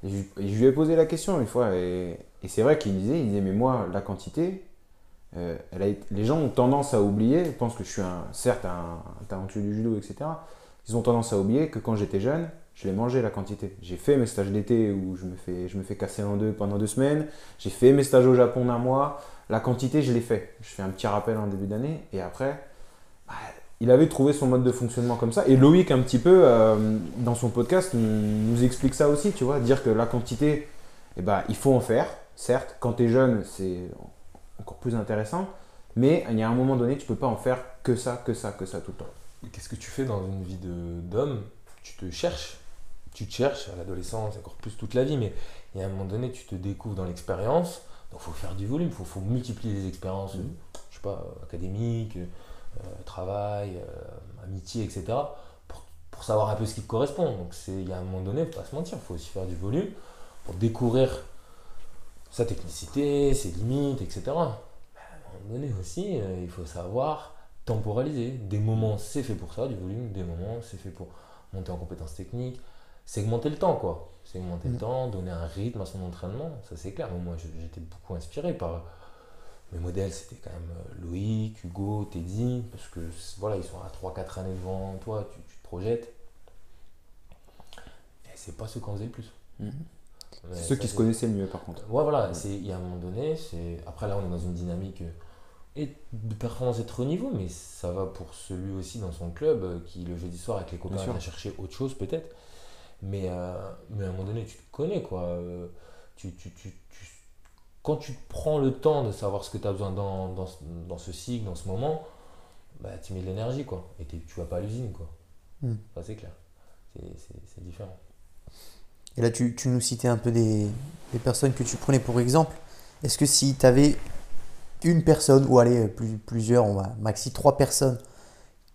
Et je, et je lui ai posé la question une fois. Et, et c'est vrai qu'il disait, il disait, mais moi, la quantité, elle a été- les gens ont tendance à oublier, ils pensent que je suis un, certes un, un talentueux du judo, etc. Ils ont tendance à oublier que quand j'étais jeune, je l'ai mangé la quantité. J'ai fait mes stages d'été où je me, fais, je me fais casser en deux pendant deux semaines. J'ai fait mes stages au Japon d'un mois. La quantité, je l'ai fait. Je fais un petit rappel en début d'année. Et après, bah, il avait trouvé son mode de fonctionnement comme ça. Et Loïc, un petit peu, euh, dans son podcast, nous, explique ça aussi, tu vois. Dire que la quantité, eh ben, il faut en faire. Certes, quand tu es jeune, c'est encore plus intéressant. Mais il y a un moment donné, tu peux pas en faire que ça, que ça, que ça tout le temps. Qu'est-ce que tu fais dans une vie d'homme? Tu te cherches. Tu te cherches à l'adolescence, encore plus toute la vie, mais il y a un moment donné, tu te découvres dans l'expérience. Donc il faut faire du volume, il faut, faut multiplier les expériences, euh, je sais pas, euh, académiques, euh, travail, euh, amitié, etc. Pour, pour savoir un peu ce qui te correspond. Donc il y a un moment donné, faut pas se mentir, il faut aussi faire du volume pour découvrir sa technicité, ses limites, etc. Mais à un moment donné aussi, euh, il faut savoir temporaliser. Des moments, c'est fait pour ça, du volume, des moments, c'est fait pour monter en compétences techniques, segmenter le temps, quoi. Segmenter le Mhm. temps, donner un rythme à son entraînement, ça c'est clair. Moi, j'étais beaucoup inspiré par mes modèles, c'était quand même euh, Loïc, Hugo, Teddy, parce que voilà, ils sont à 3-4 années devant toi, tu, tu te projettes. Et c'est pas ceux qui en faisaient le plus. Mais C'est ceux ça, qui se connaissaient le mieux, par contre. Ouais, voilà, il y a un moment donné, c'est après là on est dans une dynamique euh, et de performance et de haut niveau, mais ça va pour celui aussi dans son club euh, qui le jeudi soir avec les copains vient chercher autre chose peut-être. Mais, euh, mais à un moment donné, tu te connais quoi. euh, tu, tu, tu, quand tu prends le temps de savoir ce que tu as besoin dans, dans, ce- dans ce cycle, dans ce moment, bah, tu mets de l'énergie quoi. Et tu vas pas à l'usine quoi. Hmm. C'est clair. C'est- différent. Et là, tu, tu nous citais un peu des, des personnes que tu prenais pour exemple. Est-ce que si tu avais une personne, ou allez, plus, plusieurs, on va, maxi trois personnes,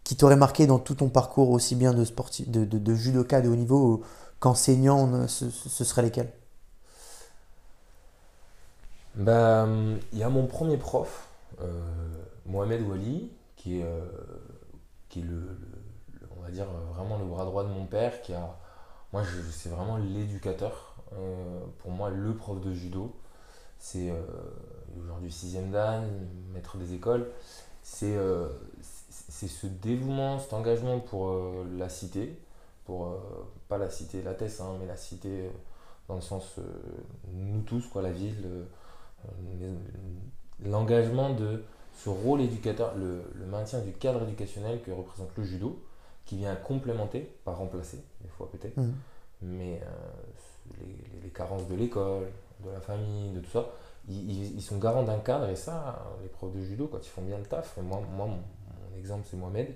qui t'auraient marqué dans tout ton parcours, aussi bien de, sportif, de, de, judoka de haut niveau qu'enseignant, ne- ce, ce serait lesquels? Bah, hum, il y a mon premier prof, euh, Mohamed Wali, qui est, euh, qui est le, le- on va dire, euh, vraiment le bras droit de mon père, qui a, moi, c'est vraiment l'éducateur, euh, pour moi, le prof de judo. C'est euh, aujourd'hui sixième dan, maître des écoles. C'est euh, c'est- ce dévouement, cet engagement pour euh, la cité, pour, euh, pas la cité, la TES, hein, mais la cité euh, dans le sens, nous tous, quoi, la ville, l'engagement de ce rôle éducateur, le, le maintien du cadre éducationnel que représente le judo, qui vient complémenter, pas remplacer, des fois peut-être, Mhm. mais les, carences de l'école, de la famille, de tout ça, ils, sont garants d'un cadre et ça, les profs de judo, quand ils font bien le taf, moi, moi exemple c'est Mohamed,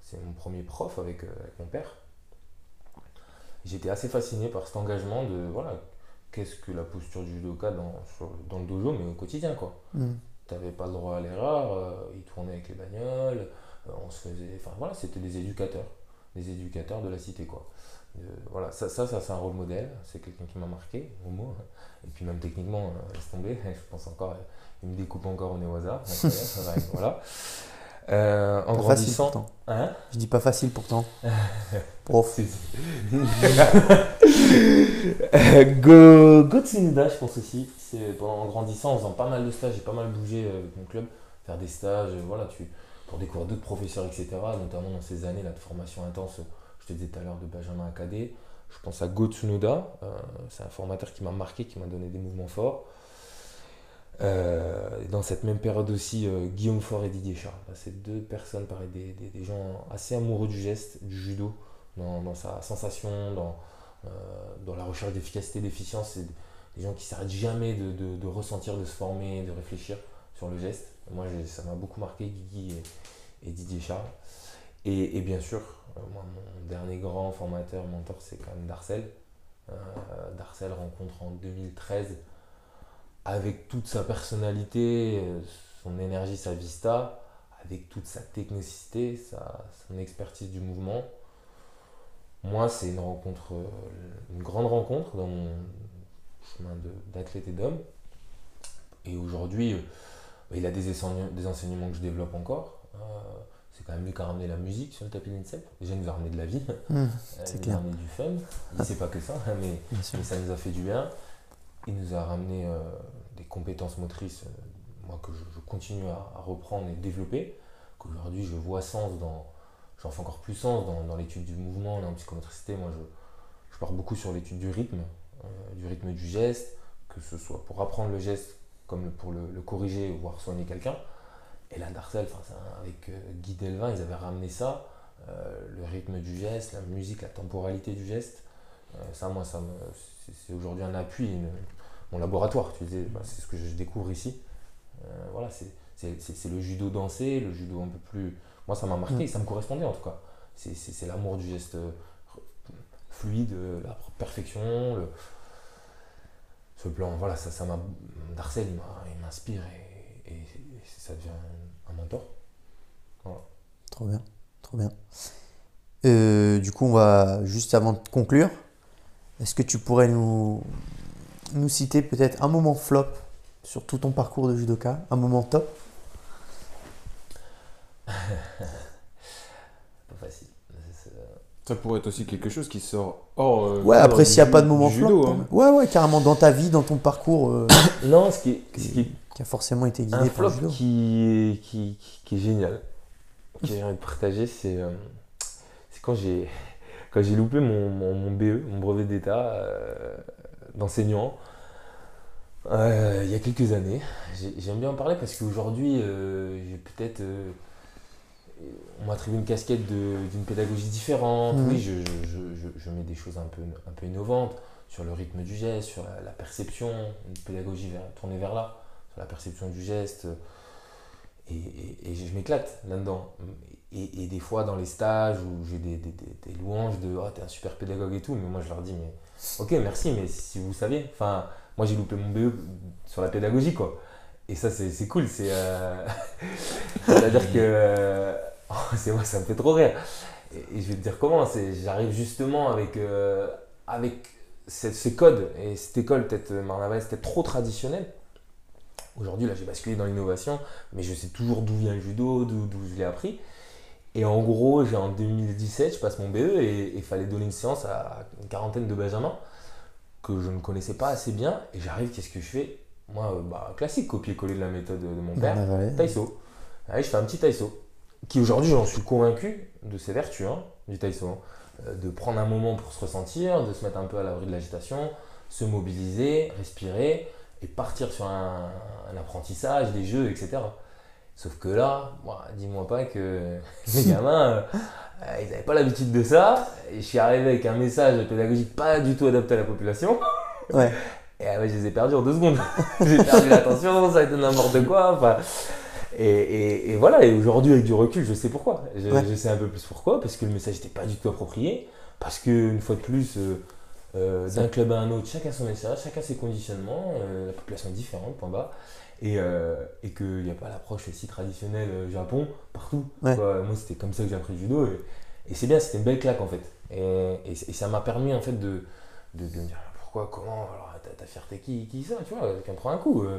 c'est mon premier prof avec, euh, avec mon père. J'étais assez fasciné par cet engagement de voilà, qu'est-ce que la posture du judoka dans, le dojo, mais au quotidien quoi. Mm. T'avais pas le droit à l'erreur, euh, ils tournaient avec les bagnoles, euh, on se faisait. Enfin voilà, c'était des éducateurs, des éducateurs de la cité quoi. Euh, voilà, ça, ça, ça c'est un rôle modèle, c'est quelqu'un qui m'a marqué, au hein. Et puis même techniquement, laisse tomber, je pense encore, il me découpe encore au nez au hasard. voilà. Euh, en Pas grandissant. Hein Je dis pas facile pourtant. Prof. Go, Go Tsunoda, je pense aussi. C'est en grandissant, en faisant pas mal de stages, j'ai pas mal bougé euh, avec mon club, faire des stages, euh, voilà, tu, pour découvrir d'autres professeurs, etc. Notamment dans ces années là, de formation intense, je te disais tout à l'heure de Benjamin Akadé. Je pense à Go Tsunoda, euh, c'est un formateur qui m'a marqué, qui m'a donné des mouvements forts. Euh, dans cette même période aussi, euh, Guillaume Faure et Didier Charles. Là, C'est deux personnes, pareil, des, gens assez amoureux du geste, du judo, dans, sa sensation, dans, euh, dans la recherche d'efficacité, d'efficience. C'est des gens qui s'arrêtent jamais de, ressentir, de se former, de réfléchir sur le geste. Moi, ça m'a beaucoup marqué, Guigui et, Didier Charles. Et, bien sûr, mon dernier grand formateur, mentor, c'est quand même Darcel. Darcel rencontre en 2013 avec toute sa personnalité, euh, son énergie, sa vista, avec toute sa technicité, sa, son expertise du mouvement. Moi, c'est une rencontre, euh, une grande rencontre dans mon chemin d'athlète et d'homme. Et aujourd'hui, euh, il a des, enseignements- des enseignements que je développe encore. Euh, c'est quand même lui qui a ramené la musique sur le tapis d'INSEP. Déjà, il nous a ramené de la vie, Mm, Euh, C'est il nous a ramené du fun. Il sait pas que ça, mais ça nous a fait du bien. Il nous a ramené euh, des compétences motrices, euh, moi, que je, continue à, reprendre et développer. Qu'aujourd'hui, je vois sens dans. J'en fais encore plus sens dans, dans l'étude du mouvement, dans la psychomotricité. Moi, je, je pars beaucoup sur l'étude du rythme, euh, du rythme du geste, que ce soit pour apprendre le geste comme pour le, corriger, voire soigner quelqu'un. Et là, Darcel, avec Guy Delvin, ils avaient ramené ça, le rythme du geste, la musique, la temporalité du geste. Ça, moi, ça me- c'est, aujourd'hui un appui, une- mon laboratoire. Tu disais, bah, c'est ce que je découvre ici. Euh, voilà, c'est, le judo dansé, le judo un peu plus. Moi, ça m'a marqué, Mm. ça me correspondait en tout cas. C'est, l'amour du geste euh, fluide, euh, la perfection, le- ce plan. Voilà, ça, ça m'a. Darcel, il, m'inspire et, et- et ça devient un mentor. Trop bien. Trop bien. Euh, du coup, on va juste avant de conclure, est-ce que tu pourrais nous, nous citer peut-être un moment flop sur tout ton parcours de judoka, un moment top? Pas facile. Ça pourrait être aussi quelque chose qui sort hors. euh, Ouais, après s'il n'y a pas de moment flop. judo, hein. hein. Ouais, ouais, carrément dans ta vie, dans ton parcours euh, Non, ce qui est, ce qui est qui a forcément été guidé un par le flop judo. qui est, qui, qui- qui est génial, que j'ai envie de partager, c'est euh, c'est quand j'ai quand j'ai loupé mon, mon, mon BE, mon brevet d'état euh, d'enseignant, euh, il y a quelques années. J'ai- J'aime bien en parler parce qu'aujourd'hui, euh, j'ai peut-être. on m'attribue une casquette d'une pédagogie différente. Mhm. Oui, je, je- je- je- je mets des choses un peu, un peu innovantes sur le rythme du geste, sur la, la perception, une pédagogie vers- tournée vers là, sur la perception du geste. Et, et- et je m'éclate là-dedans. Et, des fois, dans les stages où j'ai des, des- des- louanges de oh, t'es un super pédagogue et tout, mais moi je leur dis mais ok, merci, mais si vous saviez, enfin, moi j'ai loupé mon BE sur la pédagogie quoi. Et ça, c'est c'est cool. C'est euh, C'est-à-dire que. euh, oh, c'est moi, ça me fait trop rire. Et, je vais te dire comment. c'est J'arrive justement avec, euh, avec ces, codes et cette école, peut-être, euh, Marnaval, c'était trop traditionnel. Aujourd'hui, là, j'ai basculé dans l'innovation, mais je sais toujours d'où vient le judo, d'où je l'ai appris. Et en gros, j'ai en 2017, je passe mon BE et il fallait donner une séance à une quarantaine de Benjamins que je ne connaissais pas assez bien. Et j'arrive, qu'est-ce que je fais? Moi, euh, bah, classique, copier-coller de la méthode de mon père. Taïso. Allez, je fais un petit taïso. Qui aujourd'hui, j'en suis convaincu de ses vertus hein, du taïso. hein. Euh, de prendre un moment pour se ressentir, de se mettre un peu à l'abri de l'agitation, se mobiliser, respirer et partir sur un, un apprentissage, des jeux, etc. Sauf que là, moi, dis-moi pas que les gamins, euh, ils n'avaient pas l'habitude de ça. Et je suis arrivé avec un message pédagogique pas du tout adapté à la population. Ouais. Et ah je les ai perdus en deux secondes. J'ai perdu l'attention, ça a été n'importe quoi. Enfin, Et, et- et voilà, et aujourd'hui, avec du recul, je sais pourquoi. Je, Ouais. je sais un peu plus pourquoi, parce que le message n'était pas du tout approprié, parce qu'une fois de plus, euh, euh, d'un club à un autre, chacun son message, chacun ses conditionnements, la population est différente, point bas, et, euh, et qu'il n'y a pas l'approche aussi traditionnelle euh, Japon partout. Ouais. quoi. Moi, c'était comme ça que j'ai appris le judo, et, et c'est bien, c'était une belle claque en fait. Et, ça m'a permis en fait de, de, de me dire pourquoi, comment, alors ta, fierté qui, qui ça, tu vois, me prend un coup. euh,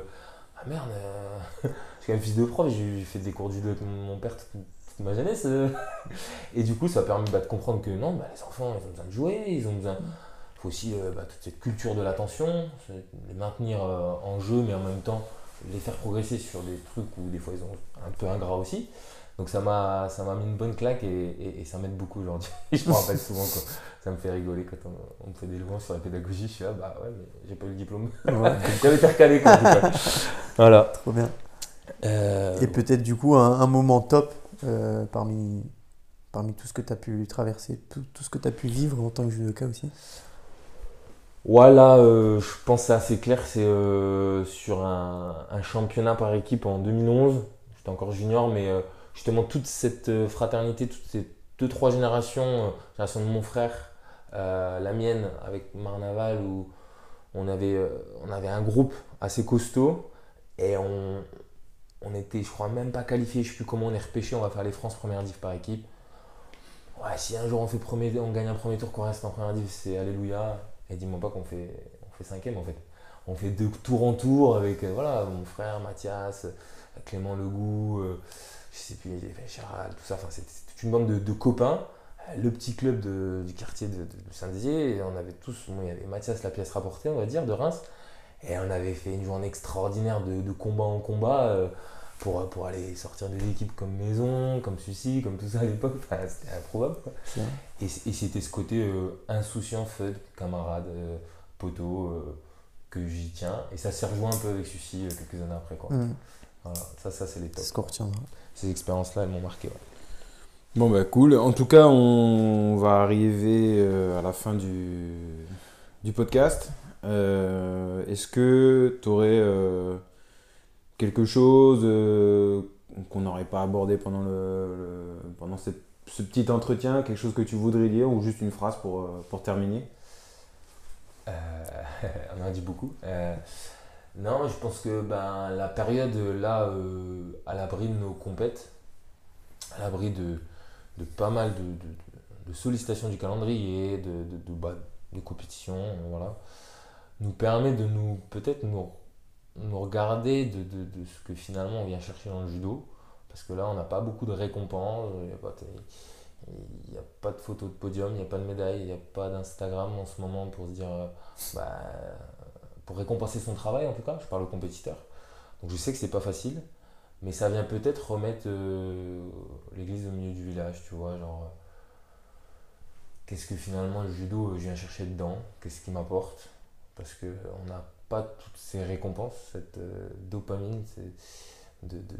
ah merde, euh, je suis quand même fils de prof, j'ai fait des cours de judo avec mon, père toute, toute ma jeunesse. Et du coup, ça a permis bah, de comprendre que non, bah, les enfants, ils ont besoin de jouer, ils ont besoin. Il faut aussi euh, bah, toute cette culture de l'attention, les maintenir euh, en jeu, mais en même temps les faire progresser sur des trucs où des fois ils sont un peu ingrats aussi. Donc ça m'a ça m'a mis une bonne claque et, et- et ça m'aide beaucoup aujourd'hui. je me rappelle souvent quoi. Ça me fait rigoler quand on, on me fait des louanges sur la pédagogie. Je suis là, bah ouais, mais j'ai pas eu le diplôme. Ouais, J'avais été recalé quoi. voilà. trop bien. Euh, Et peut-être du coup un, un moment top euh, parmi, parmi tout ce que tu as pu traverser, tout, tout ce que tu as pu vivre en tant que judoka aussi? Voilà, euh, je pense c'est assez clair, c'est euh, sur un, championnat par équipe en 2011. J'étais encore junior, mais euh, justement toute cette fraternité, toutes ces deux, trois générations, euh, génération de mon frère, la mienne avec Marnaval, où on avait, on avait un groupe assez costaud et on, on était, je crois, même pas qualifié, je sais plus comment on est repêché, on va faire les France première div par équipe. Ouais, si un jour on, fait premier, on gagne un premier tour, qu'on reste en première div, c'est Alléluia. Et dis-moi pas qu'on fait, on fait cinquième en fait. On fait deux tours en tour avec euh, voilà, mon frère Mathias, Clément Legout, euh, je sais plus, Gérald, tout ça. Enfin, c'était toute une bande de, de copains. Le petit club du quartier de, Saint-Dizier, on avait tous, il y avait Mathias, la pièce rapportée, on va dire, de Reims. Et on avait fait une journée extraordinaire de, de combat en combat euh, pour, pour aller sortir des équipes comme Maison, comme Sucy, comme tout ça à l'époque. Enfin, c'était improbable. Et, et c'était ce côté euh, insouciant, fun, camarade, euh, poteau, euh, que j'y tiens. Et ça s'est rejoint un peu avec Sucy euh, quelques années après. Quoi. Voilà, ça, ça c'est les tops. ce qu'on retiendra. Ces expériences-là, elles m'ont marqué. ouais. Bon bah cool. En tout cas, on va arriver euh, à la fin du, du podcast. Euh, Est-ce que tu aurais quelque chose euh, qu'on n'aurait pas abordé pendant, le, pendant ce petit entretien, quelque chose que tu voudrais dire ou juste une phrase pour, euh, pour terminer? Euh, on en a dit beaucoup. Non, je pense que ben, la période là, à l'abri de nos compètes, à l'abri de, de pas mal de, de- de sollicitations du calendrier, de, de, bah, compétitions, voilà, nous permet de nous peut-être nous, nous regarder de, ce que finalement on vient chercher dans le judo. Parce que là, on n'a pas beaucoup de récompenses, il n'y a pas a pas de photo de podium, il n'y a pas de médaille, il n'y a pas d'Instagram en ce moment pour se dire, euh, bah, pour récompenser son travail en tout cas, je parle aux compétiteurs. Donc je sais que c'est pas facile, mais ça vient peut-être remettre euh, l'église au milieu du village, tu vois, genre, euh, qu'est-ce que finalement le judo, je viens chercher dedans, qu'est-ce qui m'apporte, parce que on n'a pas toutes ces récompenses, cette euh, dopamine, de, de-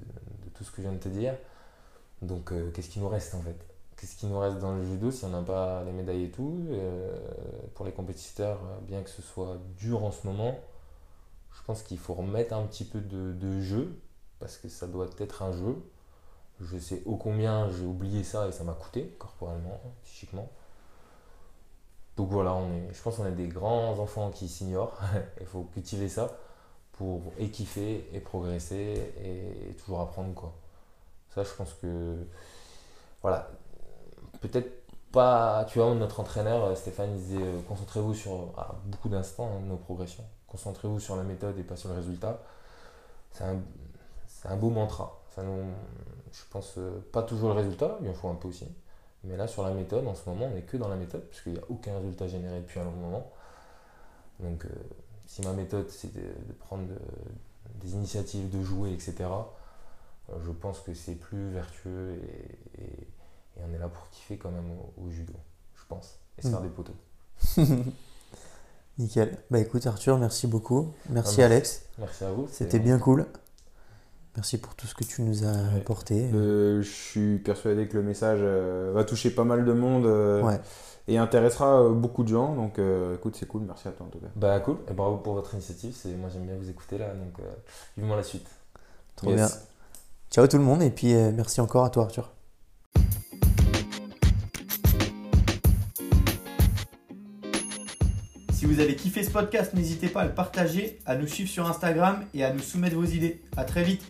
tout ce que je viens de te dire. Donc euh, qu'est-ce qui nous reste en fait? Qu'est-ce qui nous reste dans le judo si on n'a pas les médailles et tout Euh, Pour les compétiteurs, bien que ce soit dur en ce moment, je pense qu'il faut remettre un petit peu de, de jeu, parce que ça doit être un jeu. Je sais ô combien j'ai oublié ça et ça m'a coûté, corporellement, psychiquement. Donc voilà, on est, je pense qu'on est des grands enfants qui s'ignorent. Il faut cultiver ça pour et et progresser et, toujours apprendre quoi. Ça, je pense que voilà, peut-être pas. Tu vois, notre entraîneur euh, Stéphane il disait euh, concentrez-vous sur à beaucoup d'instants hein, nos progressions. Concentrez-vous sur la méthode et pas sur le résultat. C'est un, beau mantra. Ça je pense euh, pas toujours le résultat, il en faut un peu aussi. Mais là, sur la méthode, en ce moment, on n'est que dans la méthode, puisqu'il n'y a aucun résultat généré depuis un long moment. Donc, euh, si ma méthode, c'est de, de prendre de- des initiatives, de jouer, etc., euh, je pense que c'est plus vertueux et, et- et on est là pour kiffer quand même au, au judo, je pense, et se Mm. faire des poteaux. Nickel. Bah écoute Arthur, merci beaucoup. Merci Ah, Alex. Merci à vous. C'était bien cool. Merci pour tout ce que tu nous as Ouais. apporté. Je suis persuadé que le message euh, va toucher pas mal de monde euh, Ouais. et intéressera euh, beaucoup de gens. Donc euh, écoute, c'est cool. Merci à toi en tout cas. Bah cool, et bravo pour votre initiative. C'est, moi j'aime bien vous écouter là, donc euh, vivement la suite. Trop Yes. bien. Ciao tout le monde et puis euh, merci encore à toi Arthur. Si vous avez kiffé ce podcast, n'hésitez pas à le partager, à nous suivre sur Instagram et à nous soumettre vos idées. À très vite